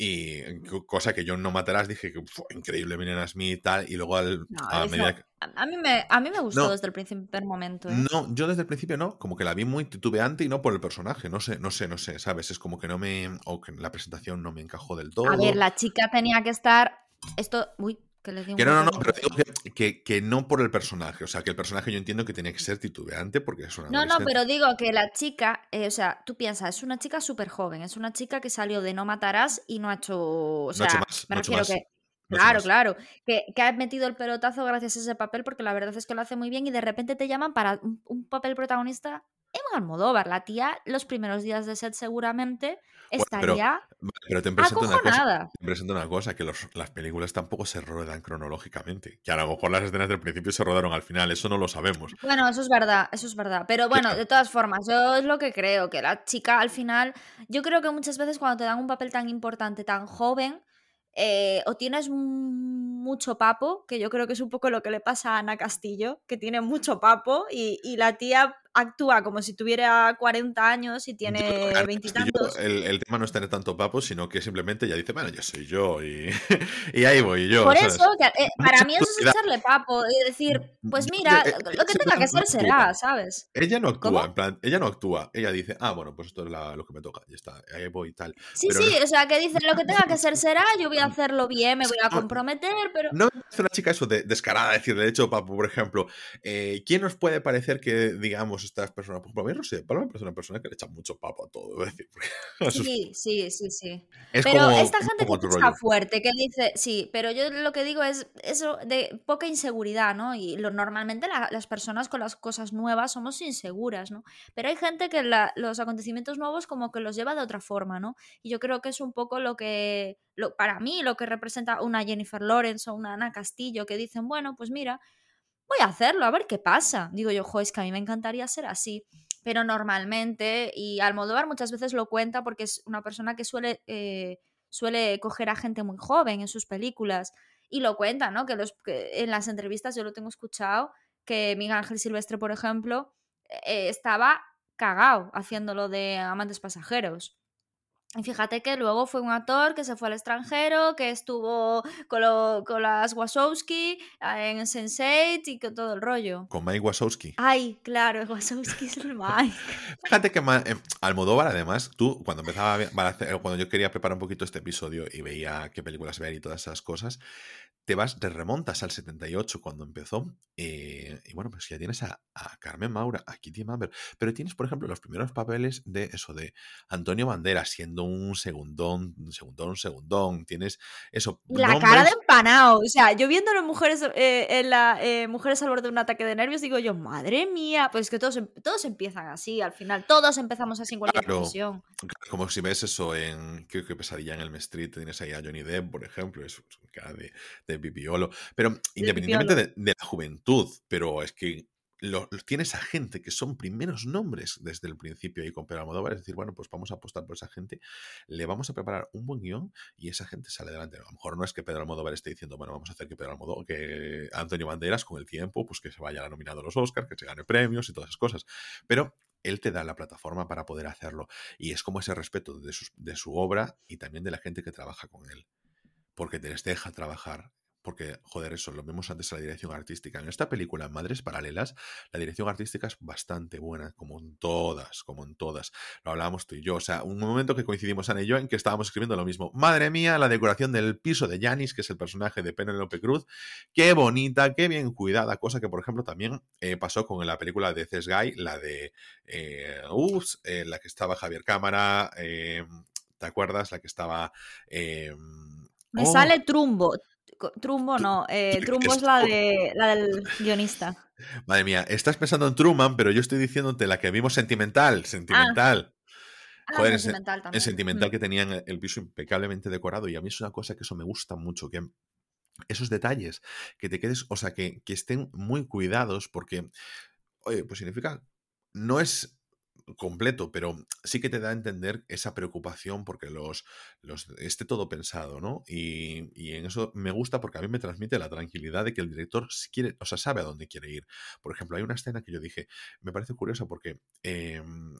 Y cosa que yo no matarás, dije que fue increíble Milena Smith y tal, y luego al, a medida que... A mí me, a mí me gustó desde el primer momento. ¿eh? No, yo desde el principio no, como que la vi muy titubeante y no por el personaje, no sé, no sé, no sé, ¿sabes? Es como que no me... o que la presentación no me encajó del todo. A ver, la chica tenía que estar... Esto... Uy, que, no, no, no, pero digo que, que, no por el personaje. O sea, que el personaje yo entiendo que tiene que ser titubeante porque es una. No, no, pero digo que la chica, eh, o sea, tú piensas, es una chica súper joven, es una chica que salió de No Matarás y no ha hecho. O sea, me refiero que. claro, claro. Que, que, ha metido el pelotazo gracias a ese papel porque la verdad es que lo hace muy bien y de repente te llaman para un papel protagonista Emma Almodóvar, la tía, los primeros días de set seguramente estaría pero, te presento una cosa, te presento una cosa, que las películas tampoco se ruedan cronológicamente, que a lo mejor las escenas del principio se rodaron al final, eso no lo sabemos. Bueno, eso es verdad, eso es verdad, pero bueno, de todas formas, yo es lo que creo, que la chica al final, yo creo que muchas veces cuando te dan un papel tan importante, tan joven, eh, o tienes mucho papo, que yo creo que es un poco lo que le pasa a Ana Castillo, que tiene mucho papo y, y la tía actúa como si tuviera 40 años y tiene veintitantos. El, el, tema no es tener tanto papo, sino que simplemente ya dice, bueno, yo soy yo y, y ahí voy yo. Por eso, eh, para mí eso es echarle papo y decir, pues mira, lo que tenga que ser será, ¿sabes? Ella no actúa, en plan, ella no actúa, ella dice, ah, bueno, pues esto es lo que me toca, ya está, ahí voy y tal. Sí, sí, o sea, que dice, lo que tenga que ser será, yo voy a hacerlo bien, me voy a comprometer, pero... No es una chica eso de, descarada, decir, de hecho, papo, por ejemplo, eh, ¿quién nos puede parecer que, digamos, estas personas, por ejemplo, a mí Rosy de Palma parece una persona que le echa mucho papo a todo, es decir, Sí, sí, sí, sí. es Pero como, esta gente como que está fuerte, que dice, sí, pero yo lo que digo es eso de poca inseguridad, ¿no? Y lo, normalmente la- las personas con las cosas nuevas somos inseguras, ¿no? Pero hay gente que la- los acontecimientos nuevos como que los lleva de otra forma, ¿no? Y yo creo que es un poco lo que, lo, para mí, lo que representa una Jennifer Lawrence o una Ana Castillo, que dicen, bueno, pues mira, voy a hacerlo, a ver qué pasa. Digo yo, jo, es que a mí me encantaría ser así. Pero normalmente, y Almodóvar muchas veces lo cuenta porque es una persona que suele, eh, suele coger a gente muy joven en sus películas. Y lo cuenta, ¿no? Que, los, que en las entrevistas yo lo tengo escuchado, que Miguel Ángel Silvestre, por ejemplo, eh, estaba cagao haciéndolo de amantes pasajeros. Y fíjate que luego fue un actor que se fue al extranjero, que estuvo con, lo- con las Wachowski eh, en Sense8 y con todo el rollo. Con Mike Wazowski. Ay, claro, Wachowski es el Mike. Fíjate que eh, Almodóvar, además, tú, cuando empezaba, a hacer- cuando yo quería preparar un poquito este episodio y veía qué películas ver y todas esas cosas, te vas, te remontas al 78 cuando empezó. eh, y bueno, pues ya tienes a, a Carmen Maura, a Kitty Mamber, pero tienes, por ejemplo, los primeros papeles de eso, de Antonio Banderas siendo un segundón, un segundón, un segundón. Tienes eso. La cara de empanado. O sea, yo viéndolo en mujeres, eh, en la, eh, mujeres al borde de un ataque de nervios, digo yo, madre mía. Pues es que todos, em- todos empiezan así al final. Todos empezamos así en cualquier Claro. profesión. Como si ves eso en creo que Pesadilla en el Street, tienes ahí a Johnny Depp, por ejemplo, es cara de, de pipiolo. Pero independientemente de, de la juventud, pero es que lo, lo- tienes a gente que son primeros nombres desde el principio ahí con Pedro Almodóvar, es decir, bueno, pues vamos a apostar por esa gente, le vamos a preparar un buen guion y esa gente sale adelante. A lo mejor no es que Pedro Almodóvar esté diciendo, bueno, vamos a hacer que Pedro Almodóvar, que Antonio Banderas con el tiempo, pues que se vaya a nominado a los Oscars, que se gane premios y todas esas cosas. Pero él te da la plataforma para poder hacerlo. Y es como ese respeto de, de su obra y también de la gente que trabaja con él. Porque te les deja trabajar. Porque, joder, eso, lo vimos antes en la dirección artística. En esta película, Madres Paralelas, la dirección artística es bastante buena, como en todas, como en todas. Lo hablábamos tú y yo. O sea, un momento que coincidimos Ana y yo en que estábamos escribiendo lo mismo. Madre mía, la decoración del piso de Janis, que es el personaje de Penélope Cruz. Qué bonita, qué bien cuidada. Cosa que, por ejemplo, también eh, pasó con la película de Cés Guy, la de eh, Ups, eh, la que estaba Javier Cámara. eh, ¿Te acuerdas? La que estaba. Me oh, sale Trumbo. Trumbo Tru- no. eh, Tru- Trumbo es- es la, de, la del guionista. Madre mía, estás pensando en Truman, pero yo estoy diciéndote la que vimos sentimental, sentimental. Ah, Joder, en, sentimental en también. sentimental Mm. que tenían el piso impecablemente decorado y a mí es una cosa que eso me gusta mucho, que esos detalles, que te quedes, o sea, que, que estén muy cuidados porque, oye, pues significa, no es completo, pero sí que te da a entender esa preocupación porque los, los esté todo pensado, ¿no? Y, y en eso me gusta porque a mí me transmite la tranquilidad de que el director si quiere, o sea, sabe a dónde quiere ir. Por ejemplo, hay una escena que yo dije, me parece curiosa porque em,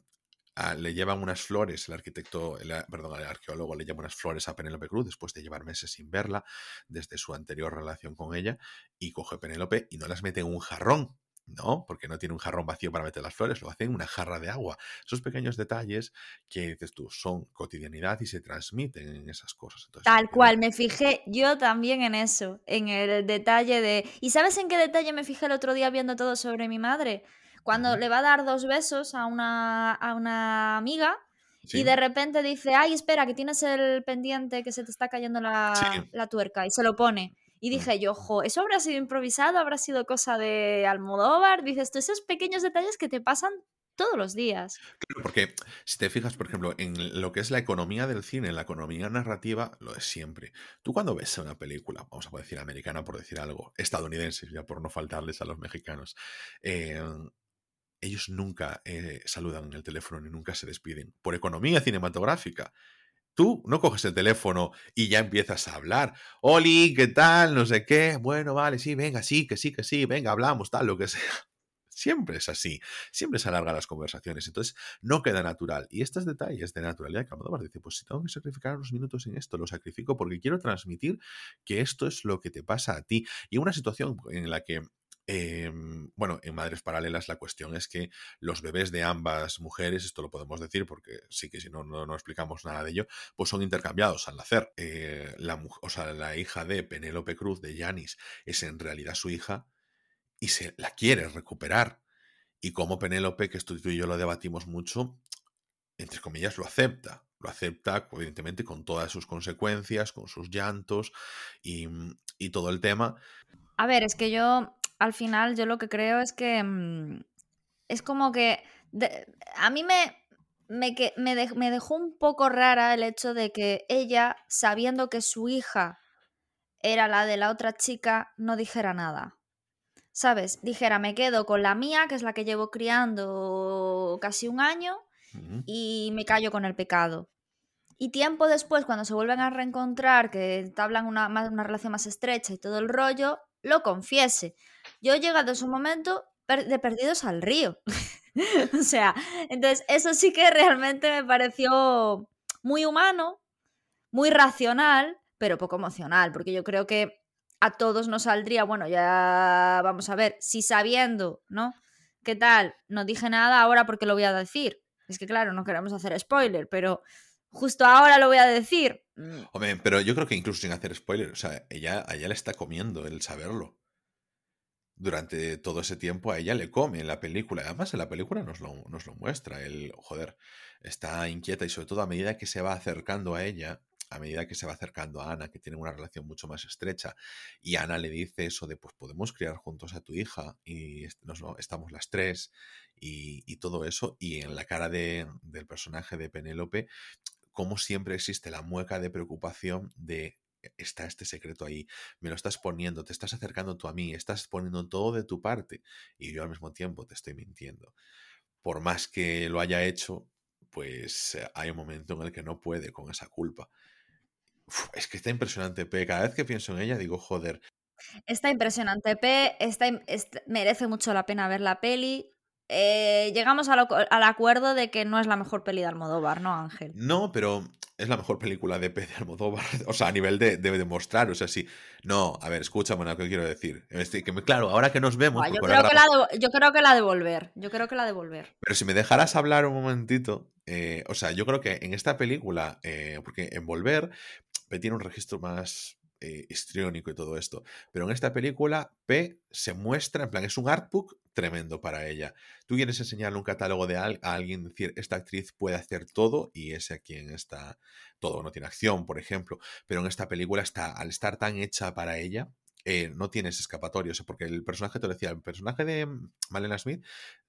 le llevan unas flores, el arquitecto, el perdón, el arqueólogo le lleva unas flores a Penélope Cruz después de llevar meses sin verla desde su anterior relación con ella y coge Penélope y no las mete en un jarrón. No, porque no tiene un jarrón vacío para meter las flores, lo hace en una jarra de agua. Esos pequeños detalles que dices tú son cotidianidad y se transmiten en esas cosas. Entonces, Tal cual, me fijé yo también en eso, en el detalle de... ¿Y sabes en qué detalle me fijé el otro día viendo todo sobre mi madre? Cuando le va a dar dos besos a una, a una amiga Sí, y de repente dice, ay, espera, que tienes el pendiente que se te está cayendo la, Sí. la tuerca y se lo pone. Y Mm. dije yo, jo, ¿eso habrá sido improvisado? ¿Habrá sido cosa de Almodóvar? Dices tú, esos pequeños detalles que te pasan todos los días. Claro, porque si te fijas, por ejemplo, en lo que es la economía del cine, en la economía narrativa, lo es siempre. Tú cuando ves una película, vamos a decir americana por decir algo, estadounidense, ya por no faltarles a los mexicanos, eh, ellos nunca eh, saludan en el teléfono ni nunca se despiden. Por economía cinematográfica. Tú no coges el teléfono y ya empiezas a hablar. Oli, ¿qué tal? No sé qué. Bueno, vale, sí, venga, sí, que sí, que sí, venga, hablamos, tal, lo que sea. Siempre es así, siempre se alargan las conversaciones, entonces no queda natural. Y estos detalles de naturalidad que Almodóvar dice, pues si tengo que sacrificar unos minutos en esto, lo sacrifico porque quiero transmitir que esto es lo que te pasa a ti. Y una situación en la que eh, bueno, en Madres Paralelas la cuestión es que los bebés de ambas mujeres, esto lo podemos decir porque sí que si no, no, explicamos nada de ello, pues son intercambiados al nacer. Eh, la, o sea, la hija de Penélope Cruz, de Yanis, es en realidad su hija y se la quiere recuperar. y cómo Penélope, que esto tú y yo lo debatimos mucho, entre comillas, lo acepta. Lo acepta, evidentemente, con todas sus consecuencias, con sus llantos y todo el tema. A ver, es que yo, al final, yo lo que creo es que mm, es como que a mí me, me, me, dejó un poco rara el hecho de que ella, sabiendo que su hija era la de la otra chica, no dijera nada. ¿Sabes? Dijera, me quedo con la mía, que es la que llevo criando casi un año, y me callo con el pecado. Y tiempo después, cuando se vuelven a reencontrar, que entablan una, una relación más estrecha y todo el rollo, lo confiese. Yo he llegado a su momento de perdidos al río. o sea, entonces eso sí que realmente me pareció muy humano, muy racional, pero poco emocional, porque yo creo que a todos nos saldría, bueno, ya vamos a ver, si sabiendo, ¿no? ¿Qué tal? No dije nada ahora porque lo voy a decir. Es que claro, no queremos hacer spoiler, pero justo ahora lo voy a decir. Mm. Hombre, pero yo creo que incluso sin hacer spoiler, o sea, ella, a ella le está comiendo el saberlo durante todo ese tiempo a ella le come en la película. Además, en la película nos lo, lo muestra. El, joder, está inquieta y sobre todo a medida que se va acercando a ella, a medida que se va acercando a Ana, que tiene una relación mucho más estrecha, y Ana le dice eso de, pues podemos criar juntos a tu hija y nos, estamos las tres y, y, todo eso, y en la cara de, del personaje de Penélope, como siempre existe la mueca de preocupación de está este secreto ahí, me lo estás poniendo, te estás acercando tú a mí, estás poniendo todo de tu parte y yo al mismo tiempo te estoy mintiendo. Por más que lo haya hecho, pues eh, hay un momento en el que no puede con esa culpa. es que está impresionante, P. Cada vez que pienso en ella digo, joder. Está impresionante, P. merece mucho la pena ver la peli. Eh, llegamos al acuerdo de que no es la mejor peli de Almodóvar, ¿no, Ángel? No, pero es la mejor película de de Almodóvar. O sea, a nivel de, demostrar. O sea, sí. No, a ver, escúchame lo que quiero decir. Este, que, claro, ahora que nos vemos. yo, creo que la de, yo, creo que la devolver. Yo creo que la devolver. Pero si me dejaras hablar un momentito. Eh, o sea, yo creo que en esta película, eh, porque en Volver, P tiene un registro más eh, histriónico y todo esto. Pero en esta película, P se muestra, en plan, es un artbook tremendo para ella. Tú quieres enseñarle un catálogo de a alguien, decir, esta actriz puede hacer todo y ese a quien está todo, no tiene acción, por ejemplo, pero en esta película está, al estar tan hecha para ella, eh, no tienes escapatorio, porque el personaje, te decía, el personaje de Malena Smith Mm,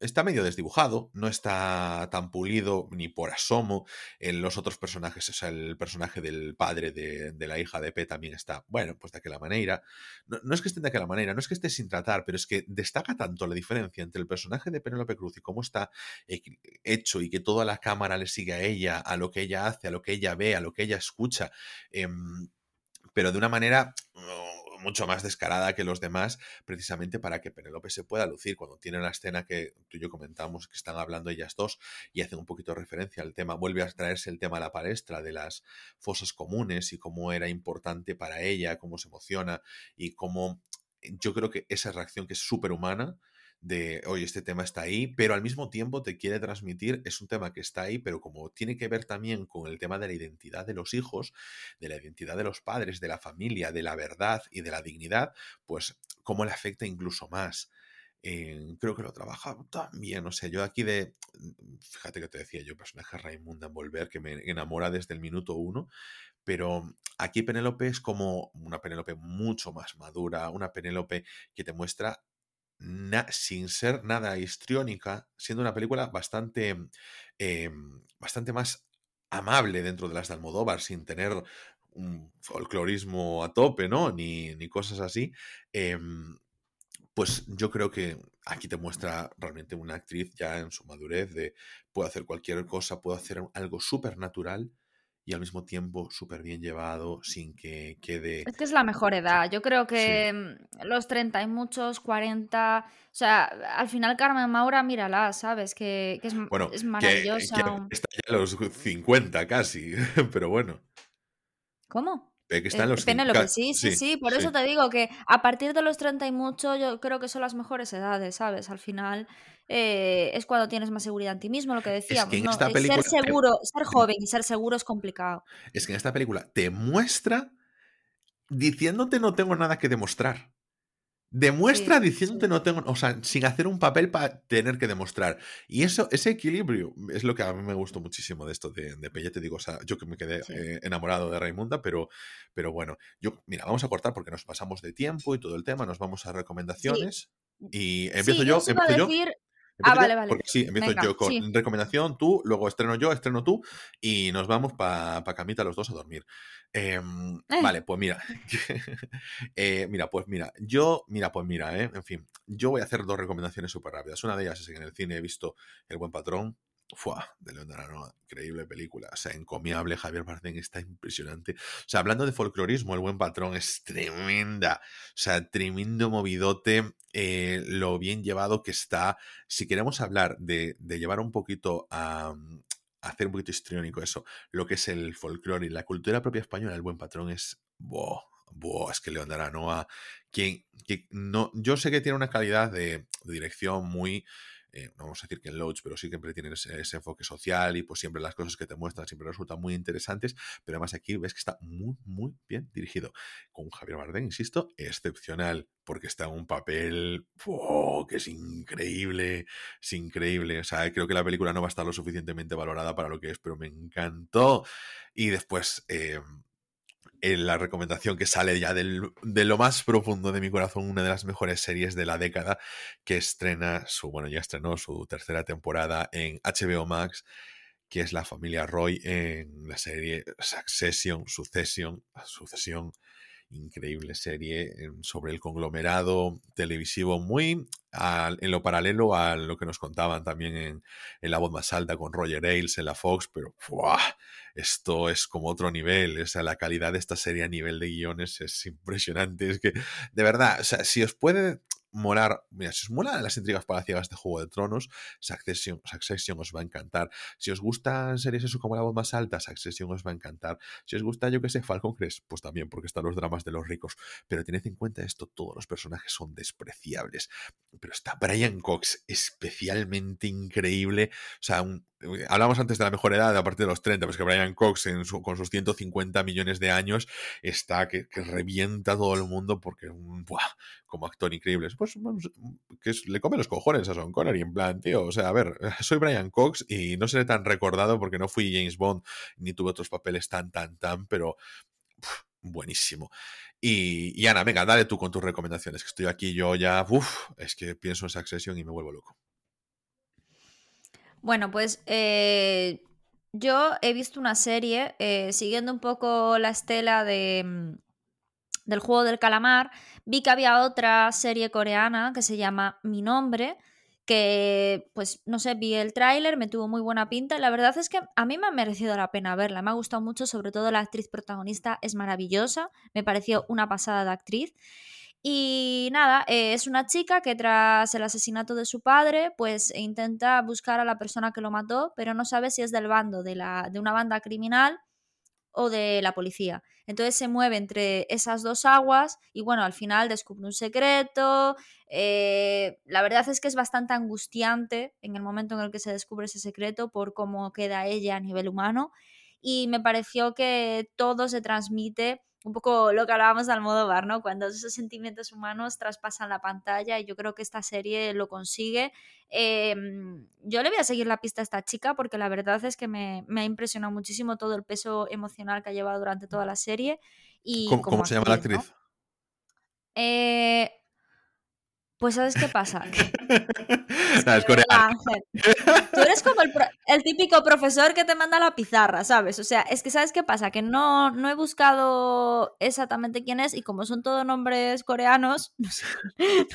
está medio desdibujado, no está tan pulido ni por asomo. En los otros personajes, o sea, el personaje del padre de, la hija de P también está, bueno, pues de aquella manera. No, no, es que esté de aquella manera, no es que esté sin tratar, pero es que destaca tanto la diferencia entre el personaje de Penélope Cruz y cómo está hecho y que toda la cámara le sigue a ella, a lo que ella hace, a lo que ella ve, a lo que ella escucha, em, pero de una manera mucho más descarada que los demás, precisamente para que Penélope se pueda lucir. Cuando tiene la escena que tú y yo comentamos que están hablando ellas dos y hacen un poquito de referencia al tema, vuelve a traerse el tema a la palestra de las fosas comunes y cómo era importante para ella, cómo se emociona y cómo yo creo que esa reacción que es súper humana, de, oye, este tema está ahí, pero al mismo tiempo te quiere transmitir, es un tema que está ahí, pero como tiene que ver también con el tema de la identidad de los hijos, de la identidad de los padres, de la familia, de la verdad y de la dignidad, pues cómo le afecta incluso más. creo que lo trabaja también, o sea, yo aquí de, fíjate que te decía yo, personaje Raimunda en Volver, que me enamora desde el minuto uno, pero aquí Penélope es como una Penélope mucho más madura, una Penélope que te muestra sin ser nada histriónica, siendo una película bastante, em, bastante más amable dentro de las de Almodóvar, sin tener un folclorismo a tope, ¿no? Ni, ni cosas así. Em, pues yo creo que aquí te muestra realmente una actriz ya en su madurez de puedo hacer cualquier cosa, puedo hacer algo súper natural y al mismo tiempo súper bien llevado, sin que quede... Es que es la mejor edad. Yo creo que mm, los 30 y muchos, 40... O sea, al final Carmen Maura, mírala, ¿sabes? Que, es, es, maravillosa. está ya a los 50 casi, pero bueno. ¿Cómo? Que está en eh, los Penélope, sí, sí, sí, por eso te digo que a partir de los 30 y mucho yo creo que son las mejores edades, ¿sabes? Al final eh, es cuando tienes más seguridad en ti mismo, lo que decíamos. ¿no? ser seguro, ser joven y ser seguro es complicado. Es que en esta película te muestra diciéndote no tengo nada que demostrar. Demuestra Sí, diciéndote sí. no tengo, o sea, sin hacer un papel para tener que demostrar. Y eso, ese equilibrio es lo que a mí me gustó muchísimo de esto de, de Pelle, te digo, o sea, yo que me quedé Sí. eh, enamorado de Raimunda, pero, pero bueno, yo, mira, vamos a cortar porque nos pasamos de tiempo y todo el tema, nos vamos a recomendaciones y empiezo yo, yo empiezo yo. decir. Empiezo Ah, vale, vale. Porque sí, empiezo Venga, yo con sí. recomendación, tú, luego estreno yo, estreno tú y nos vamos para pa camita los dos a dormir. Em, vale, pues mira. Eh, mira, pues mira, yo, mira, pues mira, eh, en fin, yo voy a hacer dos recomendaciones súper rápidas. Una de ellas es que en el cine he visto El Buen Patrón. Fua, de León de Aranoa, increíble película, o sea, encomiable, Javier Bardem está impresionante. O sea, hablando de folclorismo, El Buen Patrón es tremenda, o sea, tremendo movidote, eh, lo bien llevado que está. Si queremos hablar de, de llevar un poquito a, a hacer un poquito histriónico eso, lo que es el folclore y la cultura propia española, El Buen Patrón es, boh, boh, es que León de Aranoa, quien, quien no, yo sé que tiene una calidad de dirección muy eh, no vamos a decir que en Loach, pero sí que siempre tienen ese, enfoque social y pues siempre las cosas que te muestran siempre resultan muy interesantes, pero además aquí ves que está muy, muy bien dirigido. Con Javier Bardem, insisto, excepcional, porque está en un papel oh, que es increíble, es increíble. O sea, creo que la película no va a estar lo suficientemente valorada para lo que es, pero me encantó. Y después... Eh, la recomendación que sale ya del, de lo más profundo de mi corazón, una de las mejores series de la década, que estrena su, bueno, ya estrenó su tercera temporada en HBO Max, que es la familia Roy en la serie Succession, Succession, Sucesión, increíble serie sobre el conglomerado televisivo, muy en lo paralelo a lo que nos contaban también en, La Voz Más Alta con Roger Ailes en la Fox, pero ¡buah! esto es como otro nivel, o la calidad de esta serie a nivel de guiones es impresionante, es que, de verdad, o sea, si os puede molar, mira, si os mola las intrigas palaciegas de Juego de Tronos, Succession, Succession os va a encantar. Si os gustan series eso como la voz más alta, Succession os va a encantar. Si os gusta, yo que sé, Falcon Crest, pues también, porque están los dramas de los ricos. Pero tened en cuenta esto, todos los personajes son despreciables. Pero está Brian Cox, especialmente increíble. O sea, hablamos antes de la mejor edad, a partir de los 30, pues que Brian Cox con sus 150 millones de años está que, que revienta a todo el mundo porque ¡buah! Como actor increíble. Pues que es, le come los cojones a Sean Connery, en plan, tío, o sea, a ver, soy Brian Cox y no seré tan recordado porque no fui James Bond ni tuve otros papeles tan, tan, tan, pero buenísimo. Y, Ana, venga, dale tú con tus recomendaciones, que estoy aquí yo ya, uff, es que pienso en Succession y me vuelvo loco. Bueno, pues eh, yo he visto una serie eh, siguiendo un poco la estela de, del juego del calamar. Vi que había otra serie coreana que se llama Mi nombre, que pues no sé, vi el tráiler, me tuvo muy buena pinta y la verdad es que a mí me ha merecido la pena verla, me ha gustado mucho, sobre todo la actriz protagonista es maravillosa, me pareció una pasada de actriz. Y nada, eh, es una chica que tras el asesinato de su padre, pues intenta buscar a la persona que lo mató, pero no sabe si es del bando de, la, de una banda criminal o de la policía. Entonces se mueve entre esas dos aguas y bueno, al final descubre un secreto. Eh, la verdad es que es bastante angustiante en el momento en el que se descubre ese secreto por cómo queda ella a nivel humano. Y me pareció que todo se transmite un poco lo que hablábamos de Almodóvar, ¿no? Cuando esos sentimientos humanos traspasan la pantalla y yo creo que esta serie lo consigue. Eh, yo le voy a seguir la pista a esta chica porque la verdad es que me, me, ha impresionado muchísimo todo el peso emocional que ha llevado durante toda la serie. Y ¿Cómo, ¿cómo se llama la actriz? ¿no? Eh, pues ¿sabes qué pasa? no, es coreana. Tú eres como el, el, típico profesor que te manda la pizarra, ¿sabes? O sea, es que ¿sabes qué pasa? Que no, no he buscado exactamente quién es y como son todos nombres coreanos, no sé,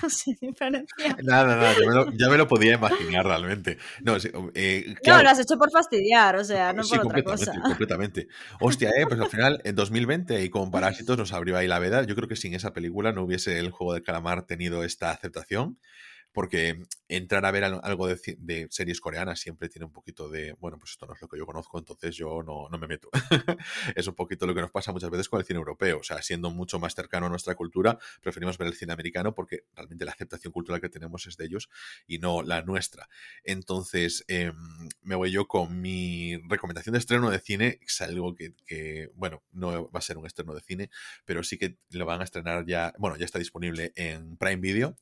no sé diferenciar. Nada, nada, ya me, lo, ya me lo podía imaginar realmente. No, eh, claro. no, lo has hecho por fastidiar, o sea, no sí, por otra cosa. completamente. Hostia, eh, pues al final, en 2020 y con Parásitos nos abrió ahí la veda. Yo creo que sin esa película no hubiese el juego del calamar tenido esta aceptación interpretación porque entrar a ver algo de, series coreanas siempre tiene un poquito de, bueno, pues esto no es lo que yo conozco, entonces yo no, no me meto. es un poquito lo que nos pasa muchas veces con el cine europeo, o sea, siendo mucho más cercano a nuestra cultura, preferimos ver el cine americano porque realmente la aceptación cultural que tenemos es de ellos y no la nuestra. Entonces, em, me voy yo con mi recomendación de estreno de cine, es algo que, que, bueno, no va a ser un estreno de cine, pero sí que lo van a estrenar ya, bueno, ya está disponible en Prime Video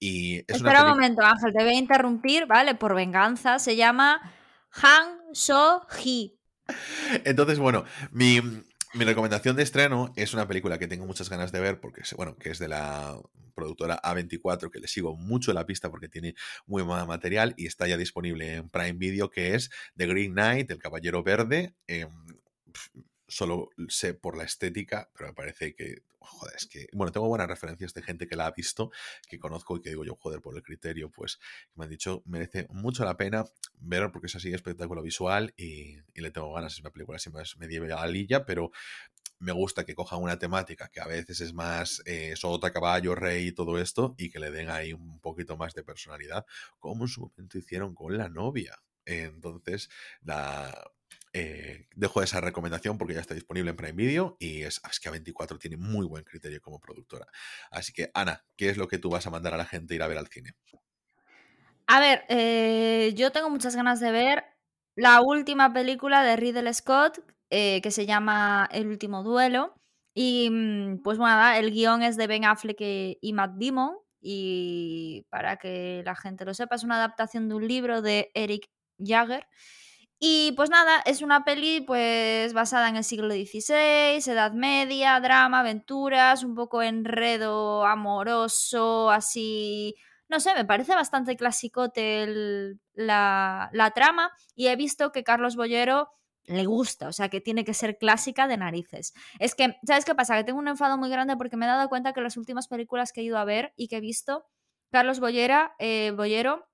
y Espera un momento, Ángel, te voy a interrumpir, ¿vale? Por venganza. Se llama Han So-hee. Entonces, bueno, mi, recomendación de estreno es una película que tengo muchas ganas de ver porque, bueno, que es de la productora A24, que le sigo mucho la pista porque tiene muy buen material y está ya disponible en Prime Video, que es The Green Knight, El Caballero Verde. Em, solo sé por la estética, pero me parece que, joder, es que, bueno, tengo buenas referencias de gente que la ha visto, que conozco y que digo yo, joder, por el criterio, pues me han dicho, merece mucho la pena ver porque es así espectáculo visual y, le tengo ganas, es una película así más medievalilla, pero me gusta que cojan una temática que a veces es más eh, sota, caballo, rey y todo esto, y que le den ahí un poquito más de personalidad, como en su momento hicieron con la novia. Entonces, la, eh, dejo esa recomendación porque ya está disponible en Prime Video y es, que A24 tiene muy buen criterio como productora. Así que, Ana, ¿qué es lo que tú vas a mandar a la gente ir a ver al cine? A ver, eh, yo tengo muchas ganas de ver la última película de Ridley Scott eh, que se llama El último duelo. Y mm, pues bueno, el guion es de Ben Affleck y Matt Damon. Y para que la gente lo sepa, es una adaptación de un libro de Eric Jagger. Y pues nada, es una peli pues basada en el siglo XVI, Edad Media, drama, aventuras, un poco enredo amoroso, así... No sé, me parece bastante clasicote la, la trama y he visto que Carlos Bollero le gusta, o sea, que tiene que ser clásica de narices. Es que, ¿sabes qué pasa? Que tengo un enfado muy grande porque me he dado cuenta que las últimas películas que he ido a ver y que he visto, Carlos Bollera, eh, Bollero,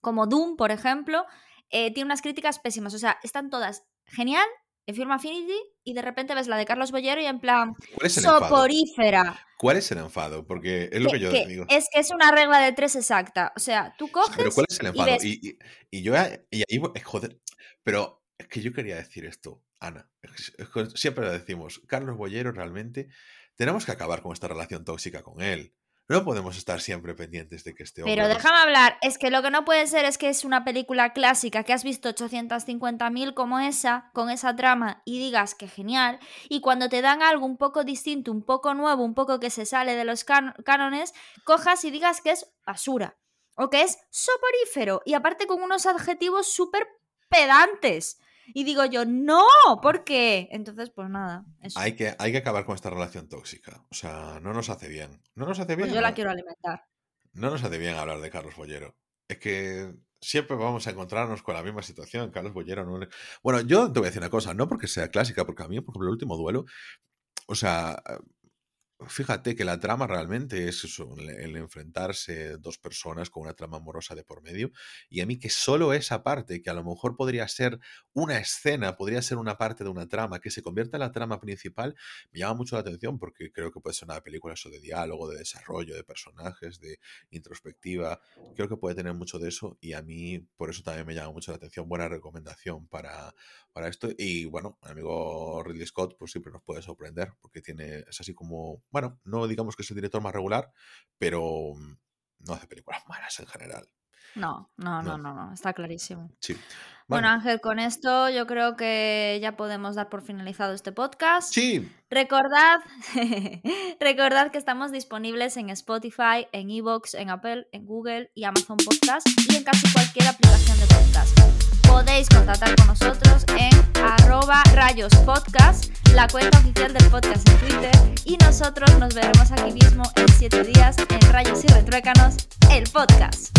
como Doom, por ejemplo, eh, tiene unas críticas pésimas. O sea, están todas genial en Firma Affinity y de repente ves la de Carlos Bollero y en plan soporífera. ¿Cuál es el enfado? Porque es lo que, yo digo. Es que es una regla de tres exacta. O sea, tú coges. Pero ¿cuál es el enfado? Y, yo. Y ahí. Joder. Pero es que yo quería decir esto, Ana. siempre lo decimos. Carlos Bollero realmente. Tenemos que acabar con esta relación tóxica con él. No podemos estar siempre pendientes de que este hombre... Pero déjame hablar, es que lo que no puede ser es que es una película clásica que has visto 850.000 como esa, con esa trama, y digas que genial, y cuando te dan algo un poco distinto, un poco nuevo, un poco que se sale de los cánones, cojas y digas que es basura, o que es soporífero, y aparte con unos adjetivos súper pedantes. Y digo yo, no, ¿por qué? Entonces, pues nada. Hay, que, hay que acabar con esta relación tóxica. O sea, no nos hace bien. No nos hace bien. Pues yo la quiero alimentar. No nos hace bien hablar de Carlos Bollero. Es que siempre vamos a encontrarnos con la misma situación. Carlos Bollero no. Bueno, yo te voy a decir una cosa, no porque sea clásica, porque a mí, por ejemplo, el último duelo. O sea, Fíjate que la trama realmente es el enfrentarse dos personas con una trama amorosa de por medio. Y a mí que solo esa parte, que a lo mejor podría ser una escena, podría ser una parte de una trama, que se convierta en la trama principal, me llama mucho la atención porque creo que puede ser una película eso de diálogo, de desarrollo, de personajes, de introspectiva. Creo que puede tener mucho de eso y a mí por eso también me llama mucho la atención. Buena recomendación para, para esto. Y bueno, amigo Ridley Scott, pues siempre nos puede sorprender porque tiene, es así como bueno, no digamos que es el director más regular, pero mm, no hace películas malas en general. No, no, no, no, no, está clarísimo. Sí. Bueno, Ángel, con esto yo creo que ya podemos dar por finalizado este podcast. Sí. Recordad, recordad que estamos disponibles en Spotify, en Evox, en Apple, en Google y Amazon Podcast y en casi cualquier aplicación de podcast podéis contactar con nosotros en arroba rayos podcast, la cuenta oficial del podcast en Twitter, y nosotros nos veremos aquí mismo en 7 días en Rayos y Retruécanos, el podcast.